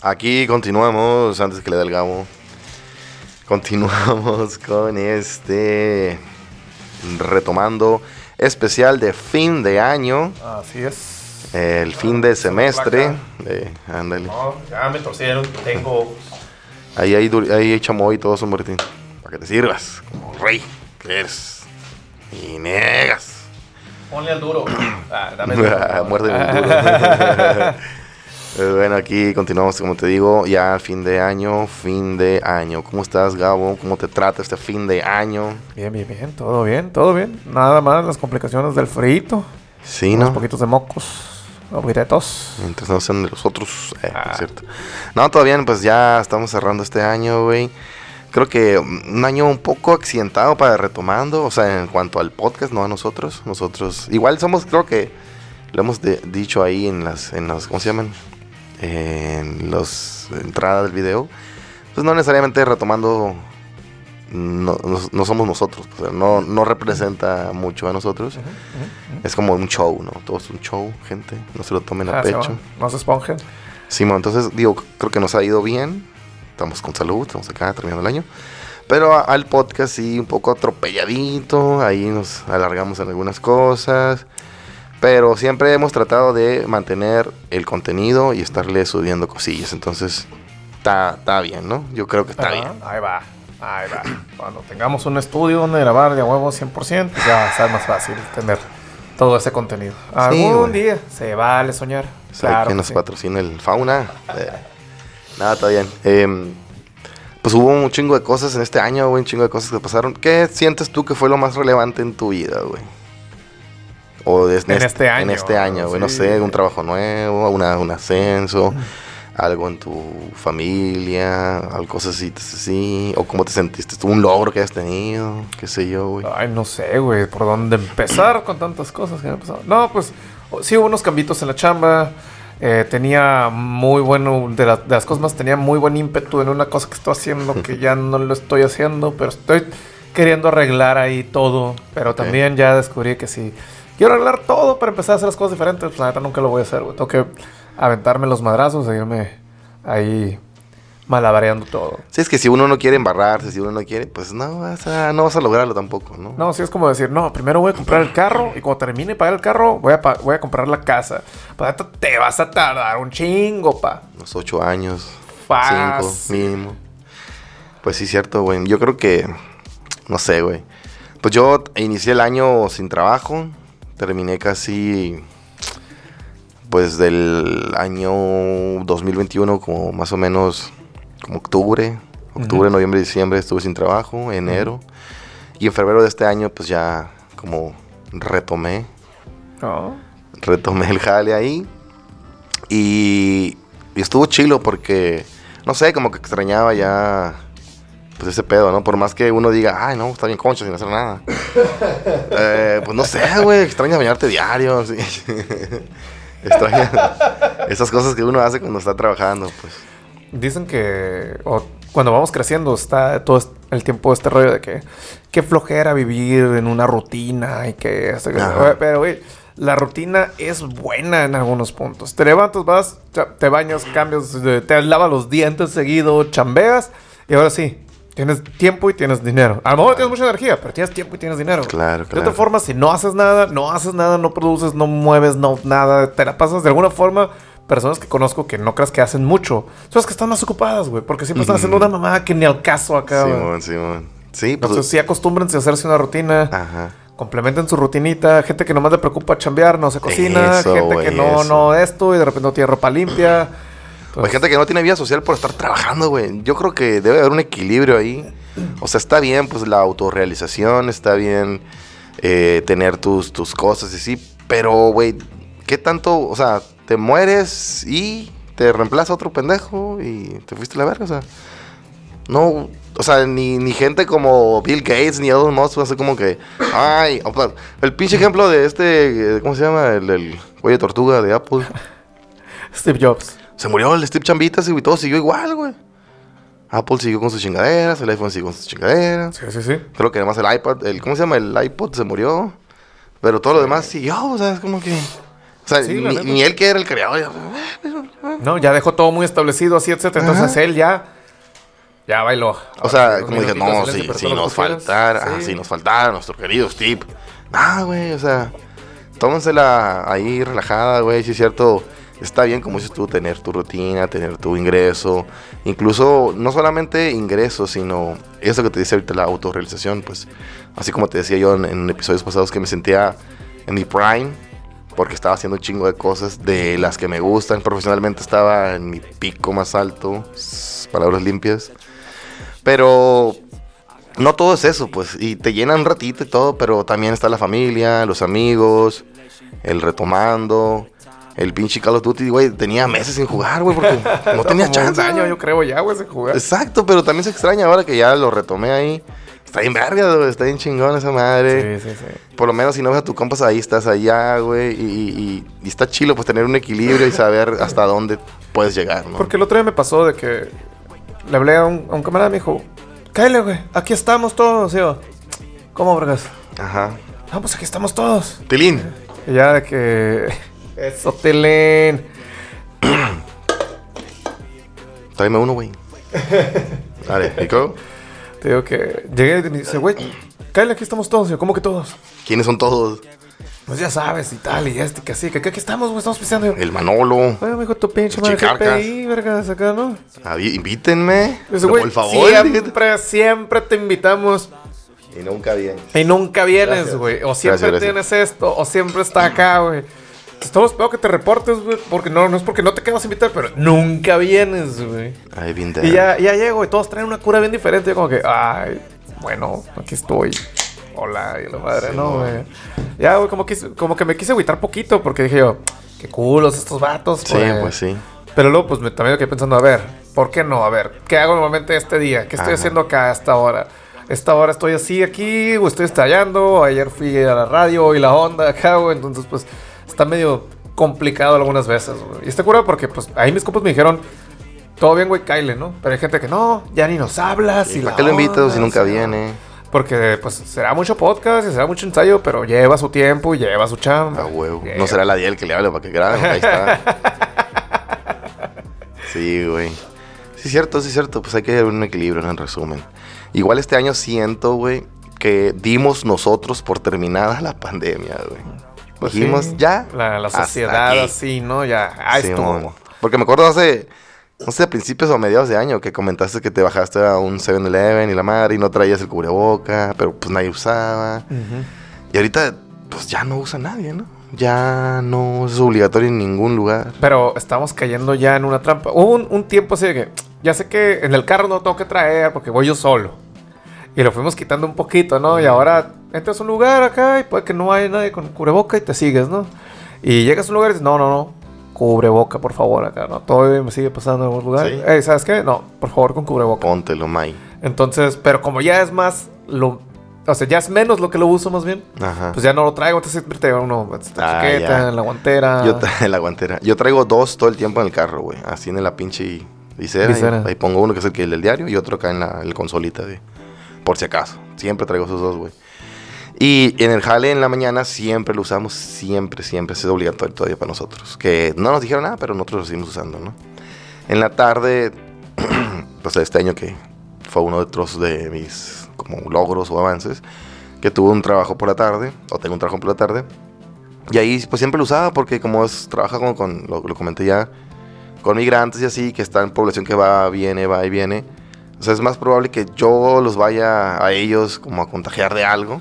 Aquí continuamos, antes que le dé el gabo. Continuamos con este retomando especial de fin de año, Así es. el fin de semestre. Eh, ándale. No, ya me torcieron. Tengo. Ahí hay, ahí hay chamoy y todo eso, Martín. Para que te sirvas, como rey que eres. Y negas. Ponle al duro. Ah, dame el duro. Muérdeme el duro. Eh, bueno, aquí continuamos, como te digo, ya fin de año, fin de año. ¿Cómo estás, Gabo? ¿Cómo te trata este fin de año? Bien, bien, bien. Todo bien, todo bien. Nada más las complicaciones del frito. Sí, Unos ¿no? poquitos de mocos. Obriretos. Mientras no sean de los otros, eh, Ah. es cierto. No, todavía, pues ya estamos cerrando este año, güey. Creo que mm, un año un poco accidentado para retomando, o sea, en cuanto al podcast, no a nosotros. Nosotros, igual somos, creo que lo hemos de- dicho ahí en las, en las, ¿cómo se llaman? En las entradas del video. Pues no necesariamente retomando, no, no- no somos nosotros, o sea, no, no representa mucho a nosotros. Es como un show, ¿no? Todo es un show, gente. No se lo tomen a Ah, se pecho. No se esponjen. Simón, entonces digo, creo que nos ha ido bien. Estamos con salud, estamos acá terminando el año. Pero a- al podcast sí, un poco atropelladito. Ahí nos alargamos en algunas cosas. Pero siempre hemos tratado de mantener el contenido y estarle subiendo cosillas. Entonces, está está bien, ¿no? Yo creo que está bien. Ahí va. Ahí va. Cuando tengamos un estudio donde grabar de huevo 100%, pues ya va a ser más fácil tener todo ese contenido. Algún día se vale soñar. Claro que nos sí. patrocina el Fauna. Eh, nada, está bien. Em, pues hubo un chingo de cosas en este año, güey, un chingo de cosas que pasaron. ¿Qué sientes tú que fue lo más relevante en tu vida, güey? O En este año, En este año, güey, no sí. sé, un trabajo nuevo, una, un ascenso, algo en tu familia, algo cosas así, así, o cómo te sentiste, un logro que hayas tenido, qué sé yo, güey. Ay, no sé, güey, por dónde empezar con tantas cosas que han pasado. No, pues sí hubo unos cambitos en la chamba. eh, tenía muy bueno, de, la- de las cosas más, tenía muy buen ímpetu en una cosa que estoy haciendo que ya no lo estoy haciendo, pero estoy queriendo arreglar ahí todo. Pero también ya descubrí que si quiero arreglar todo para empezar a hacer las cosas diferentes, pues la neta nunca lo voy a hacer, güey. Tengo que aventarme los madrazos e irme ahí malabareando todo. Sí, es que si uno no quiere embarrarse, si uno no quiere, pues no vas a, no vas a lograrlo tampoco, ¿no? No, sí es como decir, no, primero voy a comprar el carro y cuando termine de pagar el carro, voy a, voy a comprar la casa. Pues neta, te vas a tardar un chingo, pa. Unos ocho años, Fácil. cinco mínimo. Pues sí, cierto, güey. Yo creo que, no sé, güey. Pues yo inicié el año sin trabajo. Terminé casi, pues del año 2021, como más o menos, como octubre. Octubre, noviembre, diciembre estuve sin trabajo, enero. Y en febrero de este año, pues ya como retomé No. retomé el jale ahí. Y, y estuvo chilo porque, no sé, como que extrañaba ya, pues ese pedo, ¿no? Por más que uno diga, ay, no, está bien concha sin hacer nada. Eh, pues no sé, güey, extraña bañarte diario. sí. extraña esas cosas que uno hace cuando está trabajando, pues. Dicen que o cuando vamos creciendo está todo el tiempo este rollo de que qué flojera vivir en una rutina y que esto, que- Ajá. pero güey, la rutina es buena en algunos puntos. Te levantas, vas, te bañas, cambias, te lavas los dientes seguido, chambeas y ahora sí, tienes tiempo y tienes dinero. A lo mejor tienes mucha energía, pero tienes tiempo y tienes dinero. Claro, De claro. otra forma, si no haces nada, no haces nada, no produces, no mueves, no nada, te la pasas de alguna forma. Personas que conozco que no creas que hacen mucho, son las que están más ocupadas, güey, porque siempre están haciendo una mamada que ni al caso acá. Simón, Simón. Sí, pues. Entonces, sí, acostúmbrense a hacerse una rutina, Ajá. complementen su rutinita. Gente que nomás le preocupa chambear, no se cocina. Eso, gente que no, eso. no esto y de repente no tiene ropa limpia. Hay Entonces, gente que no tiene vida social por estar trabajando, güey. Yo creo que debe haber un equilibrio ahí. O sea, está bien, pues, la autorrealización, está bien eh, tener tus, tus cosas y sí. Pero, güey, ¿qué tanto? O sea, te mueres y te reemplaza otro pendejo y te fuiste a la verga, o sea. No, o sea, ni, ni gente como Bill Gates ni Elon Musk, así como que, ay, el pinche ejemplo de este, eh, ¿cómo se llama? El, el güey de tortuga de Apple. Steve Jobs. Se murió el Steve Chambitas y todo siguió igual, güey. Apple siguió con sus chingaderas, el iPhone siguió con sus chingaderas. Sí, sí, sí. Creo que además el iPad, el, ¿cómo se llama? El iPod se murió. Pero todo lo demás siguió, o sea, es como que... O sea, Sí, ni, ni él que era el creador. ya, "Eh, No, ya dejó todo muy establecido, así, etcétera. Entonces él ya. Ya bailó. O sea, como dije, no, si, nos faltara, ah, Sí. si nos faltara nuestro querido Steve. Ah, güey, o sea, tómensela ahí relajada, güey, si es cierto. Está bien, como dices tú, tener tu rutina, tener tu ingreso. Incluso, no solamente ingreso, sino eso que te dice ahorita la autorrealización. Pues, así como te decía yo en, en episodios pasados que me sentía en mi prime, porque estaba haciendo un chingo de cosas de las que me gustan. Profesionalmente estaba en mi pico más alto, palabras limpias. Pero no todo es eso, pues. Y te llena un ratito y todo, pero también está la familia, los amigos, el retomando. El pinche Call of Duty, güey, tenía meses sin jugar, güey, porque no tenía Como chance. Un año, yo creo, ya, güey, de jugar. Exacto, pero también se extraña ahora que ya lo retomé ahí. Está bien verga, güey, está bien chingón esa madre. Sí, sí, sí. Por lo menos si no ves a tu compas ahí, estás allá, güey. Y, y- y- y está chilo, pues tener un equilibrio y saber hasta dónde puedes llegar, ¿no? Porque el otro día me pasó de que le hablé a un, a un camarada y me dijo, cállate, güey, aquí estamos todos. Yo, ¿cómo, vergas? Ajá. Ah, pues aquí estamos todos. Tilín. Ya de que... Eso, Telén. Tráeme uno, güey. Dale, Nico. Te digo que llegué y dice, güey, cállate, aquí estamos todos. Y yo, ¿cómo que todos? ¿Quiénes son todos? Pues ya sabes, y tal, y este, que así, que que aquí estamos, güey, estamos pisando. El Manolo. Oye, mijo, tu pinche madre, Chicarcas. GPI, vergas, acá, ¿no? Avi- Invítenme. Dice, por güey, el favor. siempre, siempre te invitamos. Y nunca bien. Y nunca vienes, güey. O siempre Gracias, tienes esto, o siempre está acá, güey. Estamos esperando que te reportes, güey. Porque no, no es porque no te quedas invitar, pero nunca vienes, güey. I've been Y ya, ya llego y todos traen una cura bien diferente. Yo como que, ay, bueno, aquí estoy. Hola, y la madre, Sí, no, güey. Ya, güey, como, quise- como que me quise agüitar poquito porque dije yo, qué culos estos vatos, Sí, güey. pues sí. Pero luego, pues me, también me quedé pensando, a ver, ¿por qué no? A ver, ¿qué hago normalmente este día? ¿Qué estoy Ajá. haciendo acá a esta hora? Esta hora estoy así aquí, o estoy estallando. Ayer fui a la radio y la onda acá, güey. Entonces, pues, está medio complicado algunas veces, güey. Y está curado porque, pues, ahí mis compas me dijeron, todo bien, güey, Kyle, ¿no? Pero hay gente que no, ya ni nos hablas. ¿Y y ¿Para qué lo invitas si nunca viene? Porque, pues, será mucho podcast y será mucho ensayo, pero lleva su tiempo y lleva su chamba. A huevo. Lleva. No será la Diel que le hable para que grabe. Ahí está. Sí, güey. Sí, cierto, sí, cierto. Pues hay que haber un equilibrio en resumen. Igual este año siento, güey, que dimos nosotros por terminada la pandemia, güey. Pues Dijimos, sí, ya. La, sociedad así, ¿no? Ya. Ah, Simón. estuvo. Porque me acuerdo hace, no sé, a principios o mediados de año que comentaste que te bajaste a un 7-Eleven y la madre y no traías el cubreboca, pero pues nadie usaba. Y ahorita, pues ya no usa nadie, ¿no? Ya no es obligatorio en ningún lugar. Pero estamos cayendo ya en una trampa. Hubo un, un tiempo así de que ya sé que en el carro no tengo que traer porque voy yo solo. Y lo fuimos quitando un poquito, ¿no? Y ahora entras a un lugar acá y puede que no haya nadie con cubreboca y te sigues, ¿no? Y llegas a un lugar y dices, no, no, no, cubreboca, por favor, acá, ¿no? Todavía me sigue pasando en algún lugar. Sí. Ey, ¿sabes qué? No, por favor, con cubreboca. Póntelo, May. Entonces, pero como ya es más, lo, o sea, ya es menos lo que lo uso más bien, Ajá. pues ya no lo traigo. Entonces siempre te llevo uno en la Ah, chaqueta, en la guantera. Yo en la guantera. Yo traigo dos todo el tiempo en el carro, güey. Así en la pinche visera. y Visera. ahí pongo uno que es el que el del diario y otro acá en la el consolita de. Por si acaso. Siempre traigo esos dos, güey. Y en el jale en la mañana siempre lo usamos, siempre, siempre. Es obligatorio todavía para nosotros. Que no nos dijeron nada, pero nosotros lo seguimos usando, ¿no? En la tarde, pues este año que fue uno de otros de mis como logros o avances, que tuve un trabajo por la tarde, o tengo un trabajo por la tarde, y ahí pues siempre lo usaba porque como es, trabaja con, con- lo, lo comenté ya, con migrantes y así, que está en población que va, viene, va y viene. O sea, es más probable que yo los vaya a ellos como a contagiar de algo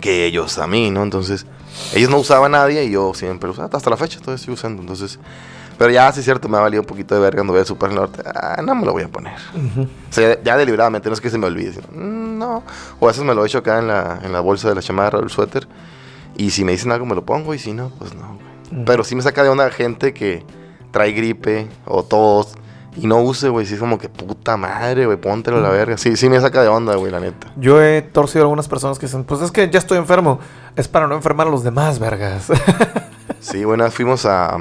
Que ellos a mí, ¿no? Entonces, ellos no usaban a nadie y yo siempre usaba. Hasta la fecha todavía estoy usando. Entonces, pero ya sí es cierto, me ha valido un poquito de verga cuando voy al Super Norte. Ah, no me lo voy a poner. O sea, ya deliberadamente, no es que se me olvide. sino, "Mm, no. O a veces me lo echo acá en la, en la bolsa de la chamarra o el suéter. Y si me dicen algo, me lo pongo. Y si no, pues no. Pero sí me saca de onda gente que trae gripe o tos y no use, güey. Sí es como que puta madre, güey, póntelo a la verga. Sí, sí me saca de onda, güey, la neta. Yo he torcido a algunas personas que dicen, pues es que ya estoy enfermo. Es para no enfermar a los demás, vergas. Sí, bueno, fuimos a,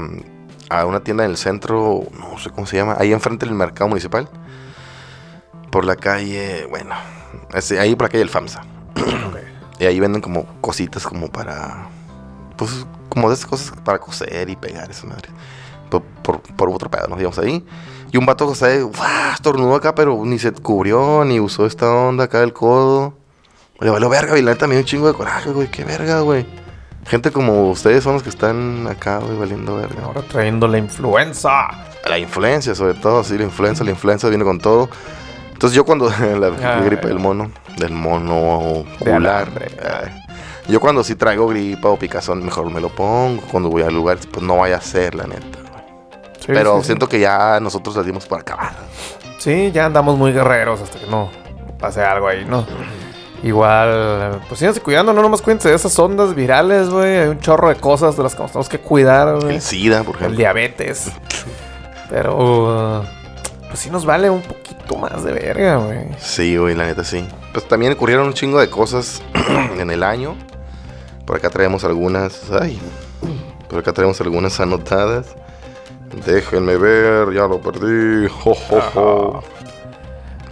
a una tienda en el centro, no sé cómo se llama, ahí enfrente del mercado municipal. Por la calle, bueno, ahí por la calle del FAMSA. Y ahí venden como cositas como para, pues, como de esas cosas para coser y pegar esa madre. Por, por, por otro pedo, nos íbamos ahí. Y un vato, o sea, acá, pero ni se cubrió, ni usó esta onda acá del codo. Le valió verga, y la neta me dio un chingo de coraje, güey. Qué verga, güey. Gente como ustedes son los que están acá, güey, valiendo verga. Ahora trayendo la influenza. La influencia, sobre todo, sí, la influenza, la influenza viene con todo. Entonces yo cuando la, gripe del mono, del mono De ocular, ay, yo cuando sí traigo gripa o picazón, mejor me lo pongo. Cuando voy al lugar, pues no vaya a ser, la neta. Sí, Pero sí, sí. siento que ya nosotros la dimos por acabar. Sí, ya andamos muy guerreros hasta que no pase algo ahí, ¿no? Igual, pues síganse cuidando, no nomás cuídense de esas ondas virales, güey. Hay un chorro de cosas de las que nos tenemos que cuidar, güey. El SIDA, por El ejemplo. diabetes. Pero, pues sí nos vale un poquito más de verga, güey. Sí, güey, la neta sí. Pues también ocurrieron un chingo de cosas en el año. Por acá traemos algunas. Ay. Por acá traemos algunas anotadas. Déjenme ver, ya lo perdí. Jo, jo, jo.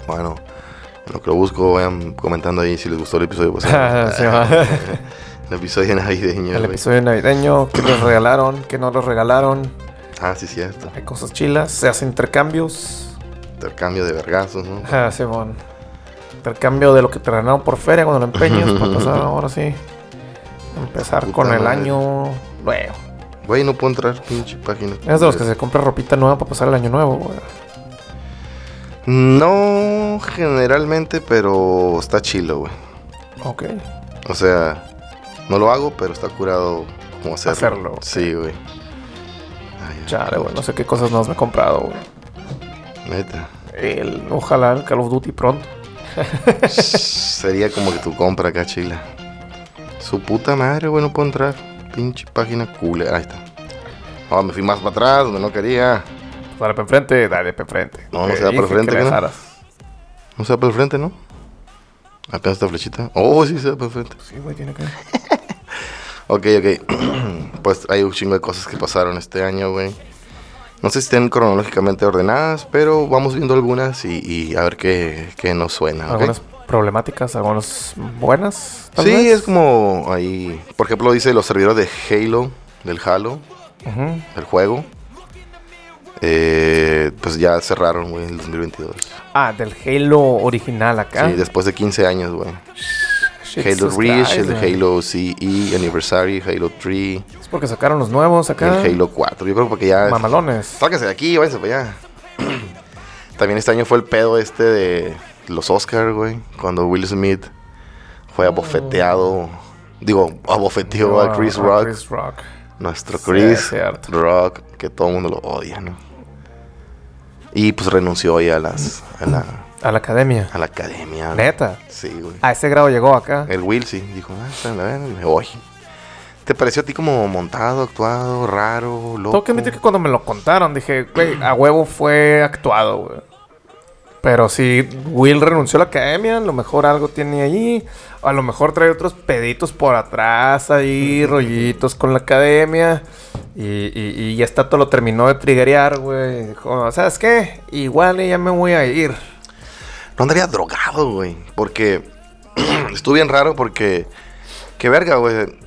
Bueno, en lo que lo busco, vayan comentando ahí si les gustó el episodio. Sí, el episodio navideño. El güey. episodio navideño, ¿qué les regalaron? ¿Qué no les regalaron? Ah, sí, cierto. Hay cosas chilas, se hacen intercambios. Intercambio de vergazos, ¿no? Ah, Simón. Intercambio de lo que te ganaron por feria cuando lo empeñas para pasar ahora sí. Empezar Puta con el año nuevo. Güey, no puedo entrar, pinche página. Es de los que se compra ropita nueva para pasar el año nuevo, güey. No generalmente, pero está chilo, güey. Ok. O sea, no lo hago, pero está curado como hacerlo. Hacerlo. Sí, güey. Chale, güey. No sé qué cosas nos me he comprado, güey. Neta. El, ojalá el Call of Duty pronto. Sería como que tu compra acá, chila. Su puta madre, güey, no puedo entrar. Pinche página cool. Ahí está. Ah, me fui más para atrás, donde no quería. Dale para enfrente, dale para enfrente. No, no se da para frente, que ¿qué le no? No se va para el frente, ¿no? Apenas esta flechita. Oh, sí se va para el frente. Sí, güey, tiene que. Ok, ok. pues hay un chingo de cosas que pasaron este año, güey. No sé si estén cronológicamente ordenadas, pero vamos viendo algunas y, y a ver qué, qué nos suena. ¿ok? Algunas problemáticas, algunas buenas. tal Sí, vez. es como ahí. Por ejemplo, dice los servidores de Halo, del Halo, Ujú. el juego. Eh, pues ya cerraron, güey, en el 2022. Ah, del Halo original acá. Sí, después de 15 años, güey. Halo Reach, Christ, el. Halo CE Anniversary, Halo 3, Es porque sacaron los nuevos acá. el Halo 4. Yo creo porque ya. Mamalones. Sáquense de aquí, váyanse para allá. También este año fue el pedo este de los Oscars, güey. Cuando Will Smith fue abofeteado. Digo, abofeteó a Chris Ah, Rock. Chris Rock. Nuestro Chris. Rock, que todo el mundo lo odia, ¿no? Y pues renunció ahí a las a la, A la academia. a la academia. Neta. Sí, güey. A ese grado llegó acá. El Will sí, dijo, ah, está en la verga, me voy. ¿Te pareció a ti como montado, actuado, raro, loco? Tengo que admitir que cuando me lo contaron dije, güey, a huevo fue actuado, güey. Pero si Will renunció a la academia, a lo mejor algo tiene ahí. A lo mejor trae otros peditos por atrás ahí, rollitos con la academia. Y, y, y ya está todo lo terminó de triggerear, güey. Dijo, ¿sabes qué? Igual ya me voy a ir. No andaría drogado, güey. Porque estuvo bien raro porque... Qué verga, güey.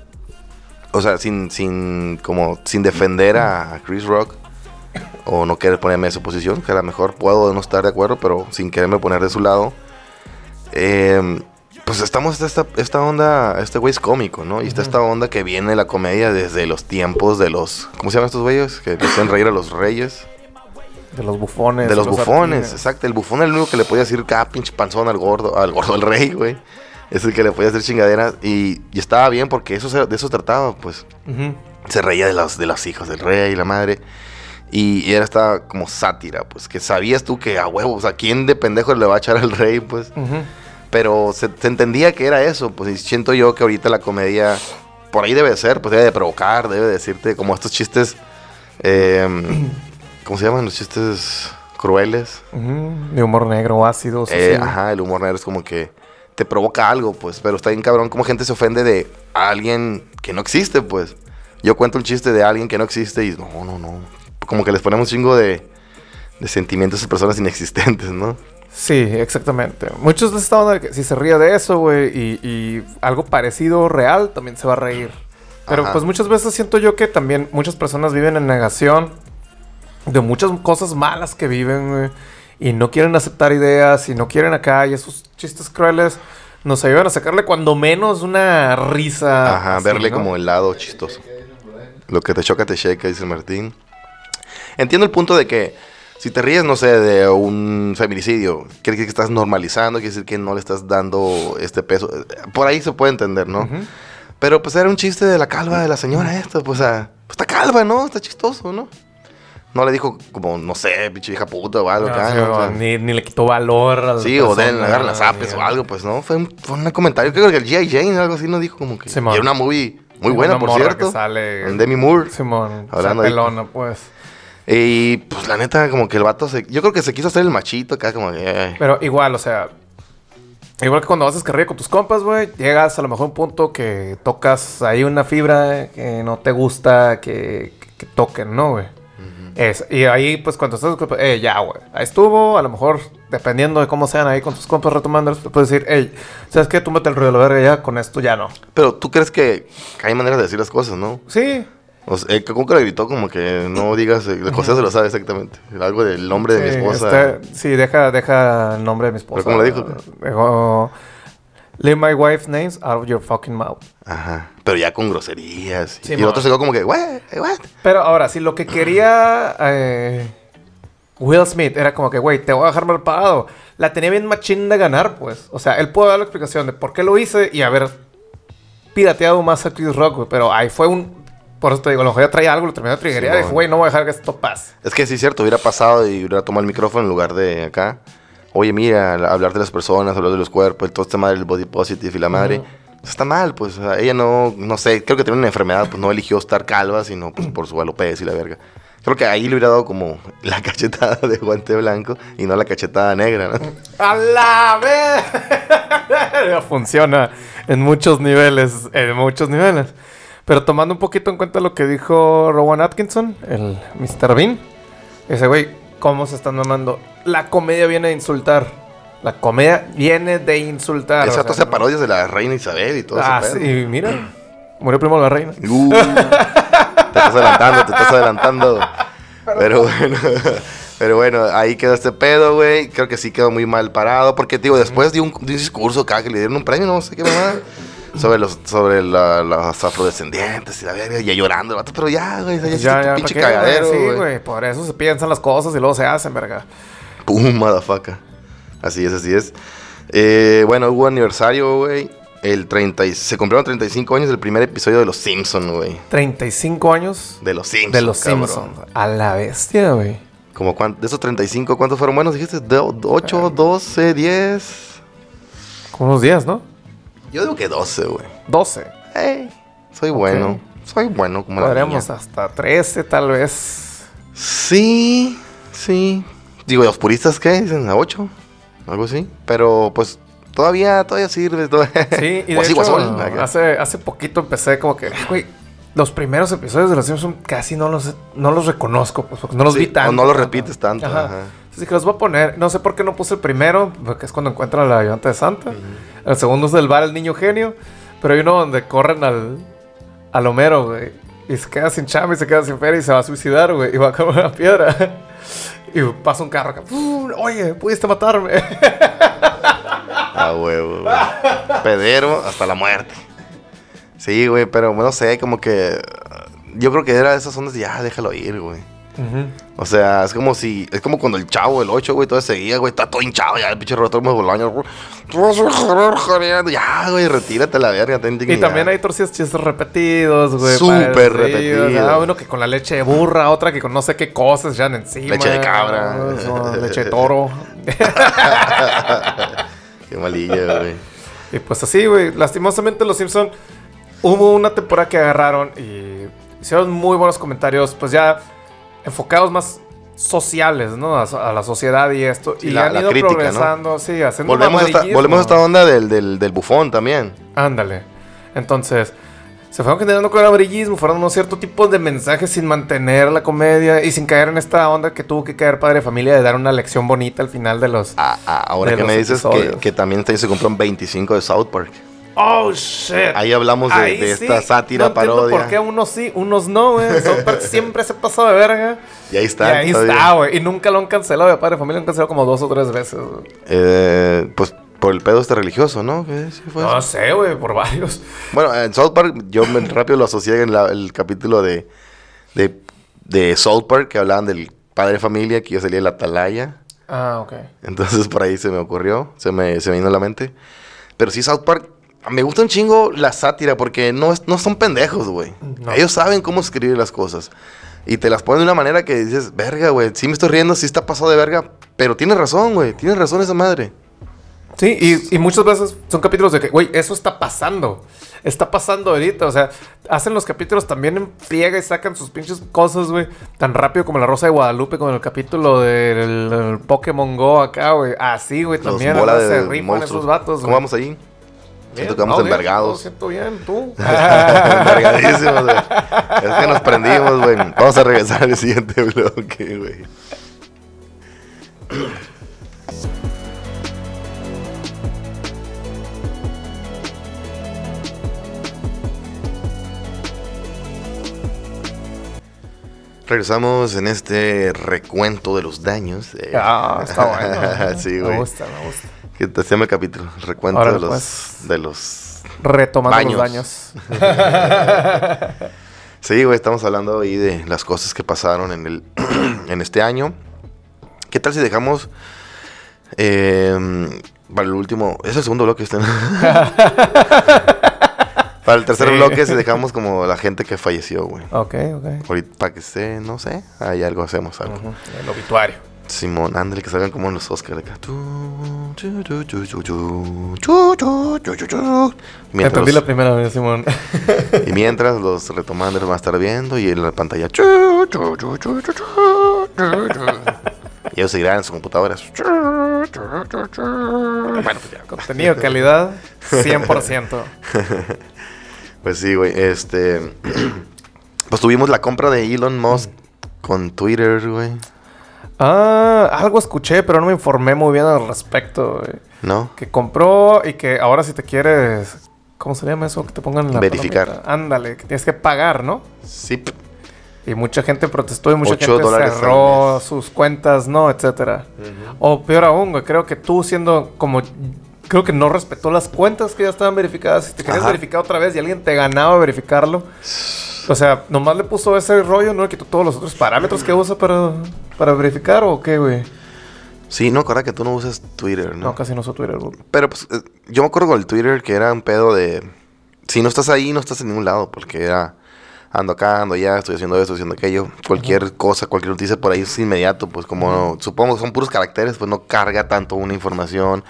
O sea, sin, sin, como, sin defender a Chris Rock. O no querer ponerme en su posición. Que a lo mejor puedo no estar de acuerdo, pero sin quererme poner de su lado. eh, pues estamos esta, esta onda... Este güey es cómico, ¿no? Y está esta onda que viene de la comedia desde los tiempos de los... ¿Cómo se llaman estos güeyes? Que hacen reír a los reyes. De los bufones. De los bufones, artines. exacto. El bufón es el único que le podía decir cada pinche panzón al gordo, al gordo del rey, güey. Es el que le podía hacer chingaderas. Y, y estaba bien porque eso se- de eso trataba, pues. Se reía de los, de los hijos del rey y la madre. Y, era esta como sátira, pues. Que sabías tú que a huevo, o sea, ¿quién de pendejo le va a echar al rey, pues? Pero se, se entendía que era eso, pues. Y siento yo que ahorita la comedia, por ahí debe ser, pues debe de provocar, debe decirte como estos chistes. eh, ¿Cómo se llaman los chistes crueles? De humor negro, ácido. sí, Eh. Ajá, el humor negro es como que te provoca algo, pues. Pero está bien cabrón como gente se ofende de alguien que no existe, pues. Yo cuento un chiste de alguien que no existe y no, no, no. Como que les ponemos un chingo de, de sentimientos a personas inexistentes, ¿no? Sí, exactamente. Muchos de esta onda de que si se ríe de eso, güey, y, y algo parecido real, también se va a reír. Pero Ajá. pues muchas veces siento yo que también muchas personas viven en negación de muchas cosas malas que viven, güey. Y no quieren aceptar ideas y no quieren acá. Y esos chistes crueles nos ayudan a sacarle cuando menos una risa. Ajá, así, verle ¿no? como el lado chistoso. Lo que te choca, te checa, dice Martín. Entiendo el punto de que si te ríes, no sé, de un feminicidio, quiere decir que estás normalizando, quiere decir que no le estás dando este peso. Por ahí se puede entender, ¿no? Pero pues era un chiste de la calva de la señora esta, pues, pues está calva, ¿no? Está chistoso, ¿no? No le dijo como, no sé, pinche hija puta o algo No, acá, sí, ¿no? O sea, ni, ni le quitó valor a Sí, o den, persona, agarran las apes o algo, pues no. Fue un, fue un comentario. Creo que el G.I. Jane o algo así nos dijo como que. Simón. y era una movie muy Una buena, por cierto. que sale- Demi Moore. Simón, Hablando pelona, pues. Y pues la neta, como que el vato se. Yo creo que se quiso hacer el machito acá, como que. Pero igual, o sea, igual que cuando haces carrera con tus compas, güey, llegas a lo mejor a un punto que tocas ahí una fibra que no te gusta que, que, que toquen, ¿no, güey? Es, y ahí, pues, cuando estás, eh, ya, güey, ahí estuvo, a lo mejor, dependiendo de cómo sean ahí con tus compas retomando, te puedes decir, hey, ¿sabes qué? Tú mete el ruido de la verga ya, con esto ya no. Pero tú crees que hay maneras de decir las cosas, ¿no? Sí, O sea, eh, como que le gritó como que no digas. eh, José se lo sabe exactamente. Algo del nombre de mi esposa. este, sí, deja, deja el nombre de mi esposa. cómo le dijo? Dijo, leave my wife's names out of your fucking mouth. Ajá. Pero ya con groserías. Sí, y el otro se quedó como que, what? what? Pero ahora, si lo que quería eh, Will Smith era como que, güey, te voy a dejar mal pagado, la tenía bien machín de ganar, pues. O sea, él puede dar la explicación de por qué lo hice y haber pirateado más a Chris Rock, güey. Pero ahí fue un. Por eso te digo, a lo mejor ya traía algo, lo terminó de triggerear y Simón. dijo, güey, no voy a dejar que esto pase. Es que sí es cierto, hubiera pasado y hubiera tomado el micrófono en lugar de acá. Oye, mira, hablar de las personas, hablar de los cuerpos, todo este madre del body positive y la madre. pues Está mal, pues. o sea, ella no, no sé, creo que tiene una enfermedad, pues no eligió estar calva, sino pues por su alopecia y la verga. Creo que ahí le hubiera dado como la cachetada de guante blanco y no la cachetada negra, ¿no? ¡A la vez! Funciona en muchos niveles, en muchos niveles. Pero tomando un poquito en cuenta lo que dijo Rowan Atkinson, el Mr. Bean, ese güey, ¿cómo se están mamando? La comedia viene de insultar. La comedia viene de insultar. Ese o sea, parodias de la reina Isabel y todo Ah, eso. sí, mira. Murió primero la reina. Uh, te estás adelantando, te estás adelantando. Pero bueno, pero bueno, ahí quedó este pedo, güey. Creo que sí quedó muy mal parado. Porque, digo, después de un, de un discurso acá que le dieron un premio, no sé qué mamada. Sobre los, sobre la- los afrodescendientes y la verga, y ya llorando el vato, pero ya, güey, ya, Ya, ya, tu ¿para pinche güey? cagadero, Sí, güey. güey. Por eso se piensan las cosas y luego se hacen, verga. Pum, motherfucker. Así es, así es. Eh, bueno, hubo aniversario, güey. El 30, y- se cumplieron 35 años del primer episodio de Los Simpsons, güey. 35 años De Los Simpsons. de los. Simpsons. A la bestia, güey. Como de esos 35, ¿cuántos fueron buenos? Dijiste, De- 8, 12, 10. Como unos días, ¿no? Yo digo que 12, güey. 12. Ey, soy bueno. Soy bueno como la Podríamos niña. hasta 13, tal vez. Sí, sí. Digo, los puristas, ¿qué? Dicen a 8. Algo así. Pero, pues, todavía, todavía sirve. Todavía. Sí, y de hecho, hace, hace poquito empecé como que, "Ay, güey, los primeros episodios de Los Simpsons casi no los, no los reconozco, pues, porque no los Sí, vi tanto. O no los repites tanto. Ajá. ajá. Así que los voy a poner. No sé por qué no puse el primero, porque es cuando encuentran a la ayudante de Santa. El segundo es del bar El Niño Genio. Pero hay uno donde corren al, al Homero, güey. Y se queda sin chamba y se queda sin feria y se va a suicidar, güey. Y va a comer una piedra. y pasa un carro acá. "Uh, Oye, pudiste matarme. A huevo, güey. Pedero hasta la muerte. Sí, güey, pero no sé, como que. Yo creo que era de esas ondas de ya, déjalo ir, güey. O sea, es como si. Es como cuando el chavo, el 8, güey, todo seguía, güey, está todo hinchado, ya el pinche rotor me bolaño. Ya, güey, retírate la verga, ten Y dignidad. también hay torcidas chistes repetidos, güey. Súper repetidos. Ah, uno que con la leche de burra, otra que con no sé qué cosas ya encima. Leche de cabra. Leche de toro. Qué malilla, güey. y pues así, güey. Lastimosamente los Simpson hubo una temporada que agarraron y hicieron muy buenos comentarios, pues ya enfocados más sociales, ¿no? A, a la sociedad y esto. Sí, y la- han la ido crítica, ¿no? progresando, sí, haciendo un Volvemos a, esta, volvemos a esta onda del, del, del bufón también. Ándale. Entonces, se fueron generando con el amarillismo, fueron unos ciertos tipos de mensajes sin mantener la comedia y sin caer en esta onda que tuvo que caer padre de familia de dar una lección bonita al final de los. Ah, ah, ahora De que los me dices que, también se cumplieron 25 de South Park. Oh, shit. Ahí hablamos de, Ahí de sí, esta sátira, no parodia. por qué unos sí, unos no, güey. Siempre se pasó de verga. Y ahí Y está. ahí todavía. está, güey. Y nunca lo han cancelado. De Padre Familia lo han cancelado como dos o tres veces. Eh, pues por el pedo este religioso, ¿no? ¿Qué sí fue No eso? sé, güey, por varios. Bueno, en South Park yo me, rápido lo asocié en la- el capítulo de, de, de South Park que hablaban del padre familia, que yo salía de la atalaya. Ah, ok. Entonces por ahí se me ocurrió, se me, se me vino a la mente. Pero sí, South Park, me gusta un chingo la sátira porque no, es- no son pendejos, güey. No. Ellos saben cómo escribir las cosas. Y te las ponen de una manera que dices, verga, güey, sí me estoy riendo, sí está pasado de verga. Pero tienes razón, güey, tienes razón esa madre. Sí, y, y muchas veces son capítulos de que, güey, eso está pasando. Está pasando ahorita. O sea, hacen los capítulos también en friega y sacan sus pinches cosas, güey. Tan rápido como la Rosa de Guadalupe, como el capítulo del del Pokémon Go acá, güey. Así, güey, también. se rifan esos vatos, ¿Cómo güey. vamos ahí? Bien, Siento que vamos no, bien, envergados. lo siento bien, tú. Envergadísimos, güey. Es que nos prendimos, güey. Vamos a regresar al siguiente bloque, güey. Regresamos en este recuento de los daños. eh. ah, está bueno. sí, Me güey. gusta, me gusta. Que te llama el capítulo. El recuento de los, pues. de los Retomando Baños. los daños. Sí, güey, estamos hablando ahí de las cosas que pasaron en el en este año. ¿Qué tal si dejamos eh, para el último? Es el segundo bloque este. para el tercer Sí. bloque si dejamos como la gente que falleció, güey. ok, ok. Ahorita para que esté, no sé, ahí algo hacemos algo. El obituario. Simón, ándale, que salgan como en los Oscars. Acá. Mientras Entendí la primera vez, Simón. y mientras los retomanders van a estar viendo y en la pantalla. y ellos seguirán en sus computadoras. bueno, ya. Contenido, calidad, 100%. pues sí, güey. Este. pues tuvimos la compra de Elon Musk con Twitter, güey. Ah, algo escuché, pero no me informé muy bien al respecto. güey. ¿No? Que compró y que ahora si te quieres... ¿Cómo se llama eso? Que te pongan la... Verificar. palomita? Ándale, que tienes que pagar, ¿no? Sí. Y mucha gente protestó y mucha gente cerró sus cuentas, ¿no? Etcétera. O peor aún, güey, creo que tú siendo como... Creo que no respetó las cuentas que ya estaban verificadas. Si te querías Ajá. verificar otra vez y alguien te ganaba verificarlo. O sea, nomás le puso ese rollo, ¿no? Le quitó todos los otros parámetros que usa para, para verificar o qué, güey. Sí, no, acuerda que tú no usas Twitter, ¿no? No, casi no uso Twitter, güey. Pero pues eh, yo me acuerdo con el Twitter que era un pedo de... Si no estás ahí, no estás en ningún lado. Porque era... Ando acá, ando allá, estoy haciendo esto, haciendo aquello. Cualquier cosa, cualquier noticia por ahí es inmediato. Pues como supongo que son puros caracteres, pues no carga tanto una información.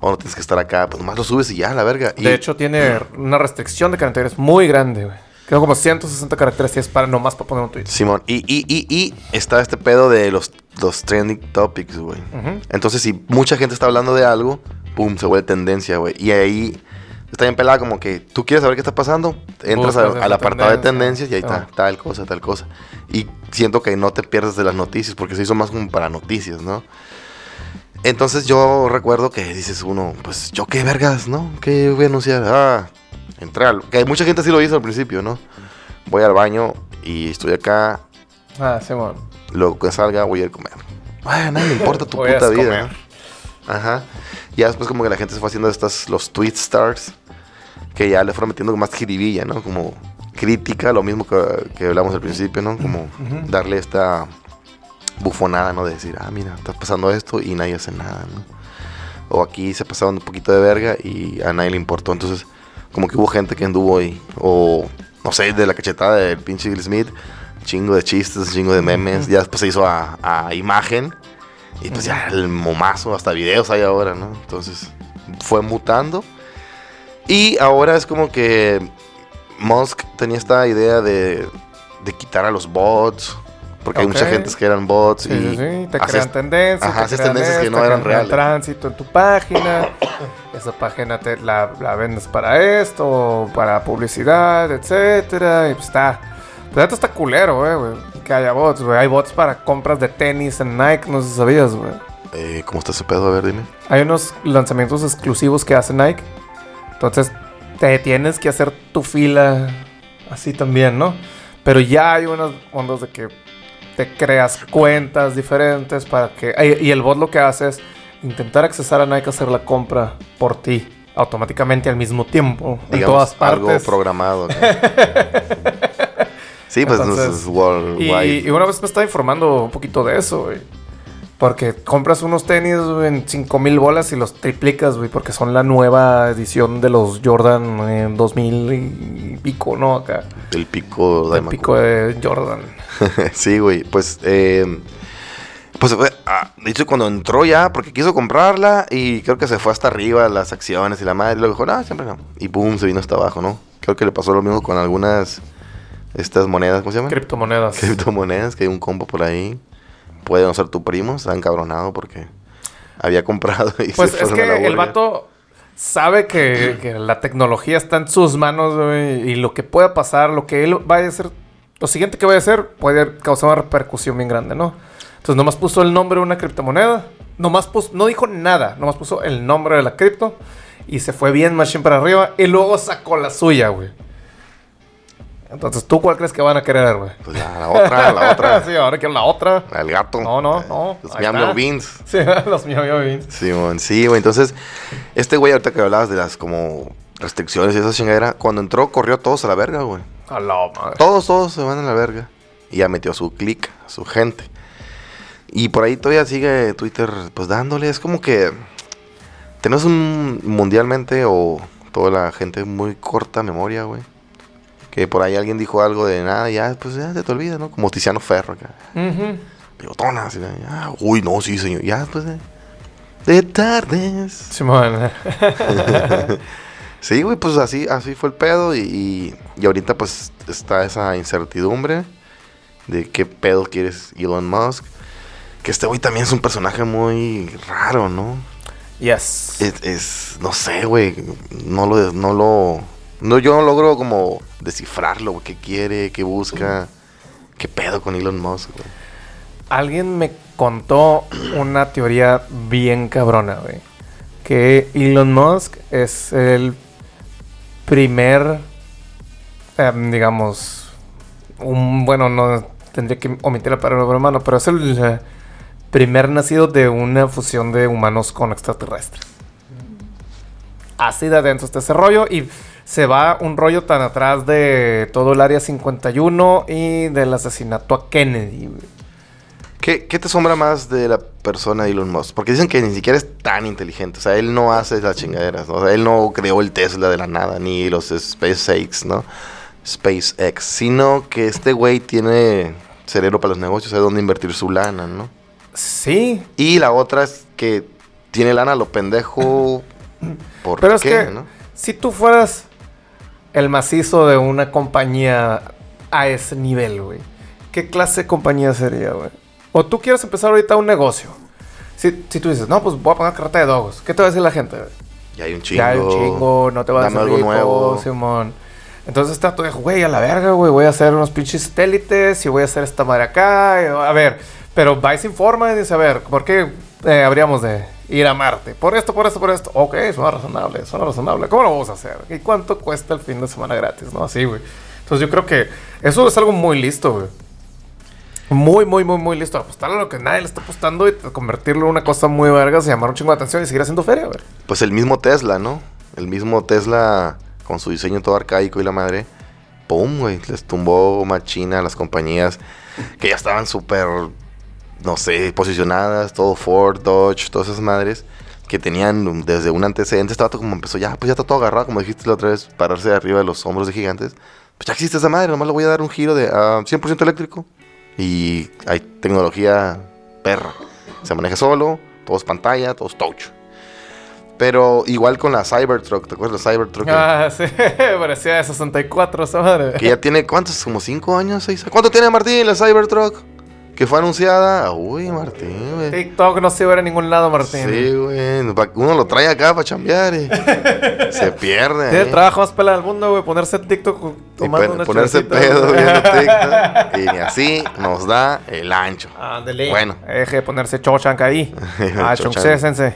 O no tienes que estar acá. Pues nomás lo subes y ya, la verga. Y, De hecho, tiene una restricción de caracteres muy grande, güey. Creo como 160 caracteres tienes para nomás para poner un tweet. Simón, y, y, y, y está este pedo de los, los trending topics, güey. Ujú. Entonces, si mucha gente está hablando de algo, pum, se vuelve tendencia, güey. Y ahí está bien pelada, como que tú quieres saber qué está pasando, entras a- al apartado de tendencia. tendencias y ahí Ah. está, tal cosa, tal cosa. Y siento que no te pierdes de las noticias, porque se hizo más como para noticias, ¿no? Entonces yo recuerdo que dices uno, pues yo qué vergas, ¿no? ¿Qué voy a anunciar? Ah, entrar. Que mucha gente sí lo hizo al principio, ¿no? Voy al baño y estoy acá, Ah, Simón. Luego que salga voy a ir a comer. Ay, a nadie le importa tu Voy a puta vida. comer. Ajá. Ya después como que la gente se fue haciendo estas, los tweet stars, que ya le fueron metiendo más jiribilla, ¿no? Como crítica, lo mismo que, que hablamos al principio, ¿no? Como darle esta bufonada, ¿no? De decir, ah, mira, está pasando esto y nadie hace nada, ¿no? O aquí se pasaron un poquito de verga y a nadie le importó. Entonces, como que hubo gente que anduvo ahí. O, no sé, de la cachetada del pinche Will Smith. Chingo de chistes, chingo de memes. Ya después se hizo a, a imagen. Y pues ya el momazo, hasta videos hay ahora, ¿no? Entonces, fue mutando. Y ahora es como que Musk tenía esta idea de, de quitar a los bots. Porque hay Ok. mucha gente que eran bots. Sí, y sí, sí, te haces- crean tendencias. ajá, te haces crean tendencias que esto, no eran reales. tránsito en tu página. Esa página te la, la vendes para esto, para publicidad, etcétera. Y pues está. Pues está culero, güey, güey. Que haya bots, güey. Hay bots para compras de tenis en Nike, no sé si sabías, güey. Eh, ¿Cómo está ese pedo? A ver, dime. Hay unos lanzamientos exclusivos que hace Nike. Entonces, te tienes que hacer tu fila así también, ¿no? Pero ya hay unas ondas de que te creas cuentas diferentes para que... Y el bot lo que hace es intentar accesar a Nike a hacer la compra por ti automáticamente al mismo tiempo Digamos, en todas partes. Algo programado. ¿no? sí, pues Entonces, es worldwide. Y, y una vez me estaba informando un poquito de eso, güey. Porque compras unos tenis güey, en 5 mil bolas y los triplicas, güey, porque son la nueva edición de los Jordan en 2000 y pico, ¿no? Acá. El pico de El pico de Jordan. sí, güey. Pues, eh, pues fue, ah, de hecho, cuando entró ya, porque quiso comprarla y creo que se fue hasta arriba las acciones y la madre. Y luego dijo, no, siempre no. Y boom, se vino hasta abajo, ¿no? Creo que le pasó lo mismo con algunas, estas monedas, ¿cómo se llaman? Criptomonedas. Criptomonedas, que hay un combo por ahí. Puede no ser tu primo, se han cabronado porque había comprado y Pues se es la que el vato sabe que, que la tecnología está en sus manos, y lo que pueda pasar, lo que él vaya a hacer, lo siguiente que vaya a hacer puede causar una repercusión bien grande, ¿no? Entonces nomás puso el nombre de una criptomoneda, nomás puso, no dijo nada, nomás puso el nombre de la cripto y se fue bien machine para arriba y luego sacó la suya, güey. Entonces, ¿tú cuál crees que van a querer, güey? Pues la, la otra, la otra. sí, ahora quiero la otra. El gato. No, no, no. Los Ahí Miam está. Miam Beans. Sí, los míos, míos, Sí, mon, sí, güey. Entonces, este güey, ahorita que hablabas de las como restricciones y esa chingadera, cuando entró, corrió todos a la verga, güey. A la madre. Todos, todos se van a la verga. Y ya metió su click, a su gente. Y por ahí todavía sigue Twitter, pues dándole. Es como que tenemos un mundialmente o toda la gente muy corta memoria, güey. Que por ahí alguien dijo algo de nada, y ya, pues ya se te olvida, ¿no? Como Tiziano Ferro acá. Ujú. Pilotona, así, ya, uy, no, sí, señor. Ya, pues de, de tardes. Simón. Sí, güey, pues así, así fue el pedo y, y, y ahorita pues está esa incertidumbre de qué pedo quieres Elon Musk. Que este güey también es un personaje muy raro, ¿no? Yes. Es, es- no sé, güey, no lo, no lo, no, yo no logro como descifrarlo, güey, qué quiere, qué busca, qué pedo con Elon Musk, güey. Alguien me contó una teoría bien cabrona, güey. Que Elon Musk es el primer, em, digamos, un, bueno, no tendría que omitir la palabra hermano, pero es el primer nacido de una fusión de humanos con extraterrestres. Así de adentro está ese rollo y se va un rollo tan atrás de todo el área 51 y del asesinato a Kennedy. ¿Qué, te asombra más de la persona de Elon Musk? Porque dicen que ni siquiera es tan inteligente. O sea, él no hace las chingaderas. O sea, él no creó el Tesla de la nada, ni los SpaceX, ¿no? SpaceX. Sino que este güey tiene cerebro para los negocios, sabe dónde invertir su lana, ¿no? Sí, Y la otra es que tiene lana lo pendejo. ¿Por pero es qué, que no? si tú fueras el macizo de una compañía a ese nivel, güey, ¿qué clase de compañía sería, güey? O tú quieres empezar ahorita un negocio. Si, si tú dices, no, pues voy a poner carreta de dogos, ¿qué te va a decir la gente? güey? Ya hay un chingo. Ya hay un chingo, no te vas a hacer algo rico, nuevo. Simón. Entonces está todo dijo, güey, a la verga, güey, voy a hacer unos pinches satélites y voy a hacer esta madre acá. a ver, pero y se informa y dice, a ver, ¿por qué eh, habríamos de ir a Marte? Por esto, por esto, por esto. Ok, suena razonable, suena razonable. ¿Cómo lo vamos a hacer? ¿Y cuánto cuesta el fin de semana gratis? ¿No? Así, güey. Entonces yo creo que eso es algo muy listo, güey. Muy, muy, muy, muy listo. Apostarle a lo que nadie le está apostando y convertirlo en una cosa muy verga, se llamar un chingo de atención y seguir haciendo feria, güey. Pues el mismo Tesla, ¿no? El mismo Tesla con su diseño todo arcaico y la madre. ¡Pum, güey! Les tumbó machina a las compañías que ya estaban súper, no sé, posicionadas. Todo Ford, Dodge, todas esas madres que tenían desde un antecedente. Este vato como empezó, ya, pues ya está todo agarrado, como dijiste la otra vez, pararse de arriba de los hombros de gigantes. Pues ya existe esa madre, nomás le voy a dar un giro de ah, 100% eléctrico. Y hay tecnología perra. Se maneja solo, todo es pantalla, todo es touch. Pero igual con la Cybertruck, ¿te acuerdas de la Cybertruck? Ah, sí, parecía de 64 esa madre. Que ya tiene, ¿cuántos? ¿Como 5 años? seis? ¿Cuánto tiene Martín la Cybertruck? Que fue anunciada. Uy, Martín, güey. TikTok no se ve a ningún lado, Martín. Sí, güey. Uno lo trae acá para chambear y se pierde. Tiene trabajo más pelado del mundo, güey. Ponerse TikTok Y tomando pon- una ponerse pedo viendo TikTok. Y ni así nos da el ancho. Ándale. Bueno. Deje de ponerse chochank ahí. ah, sensei.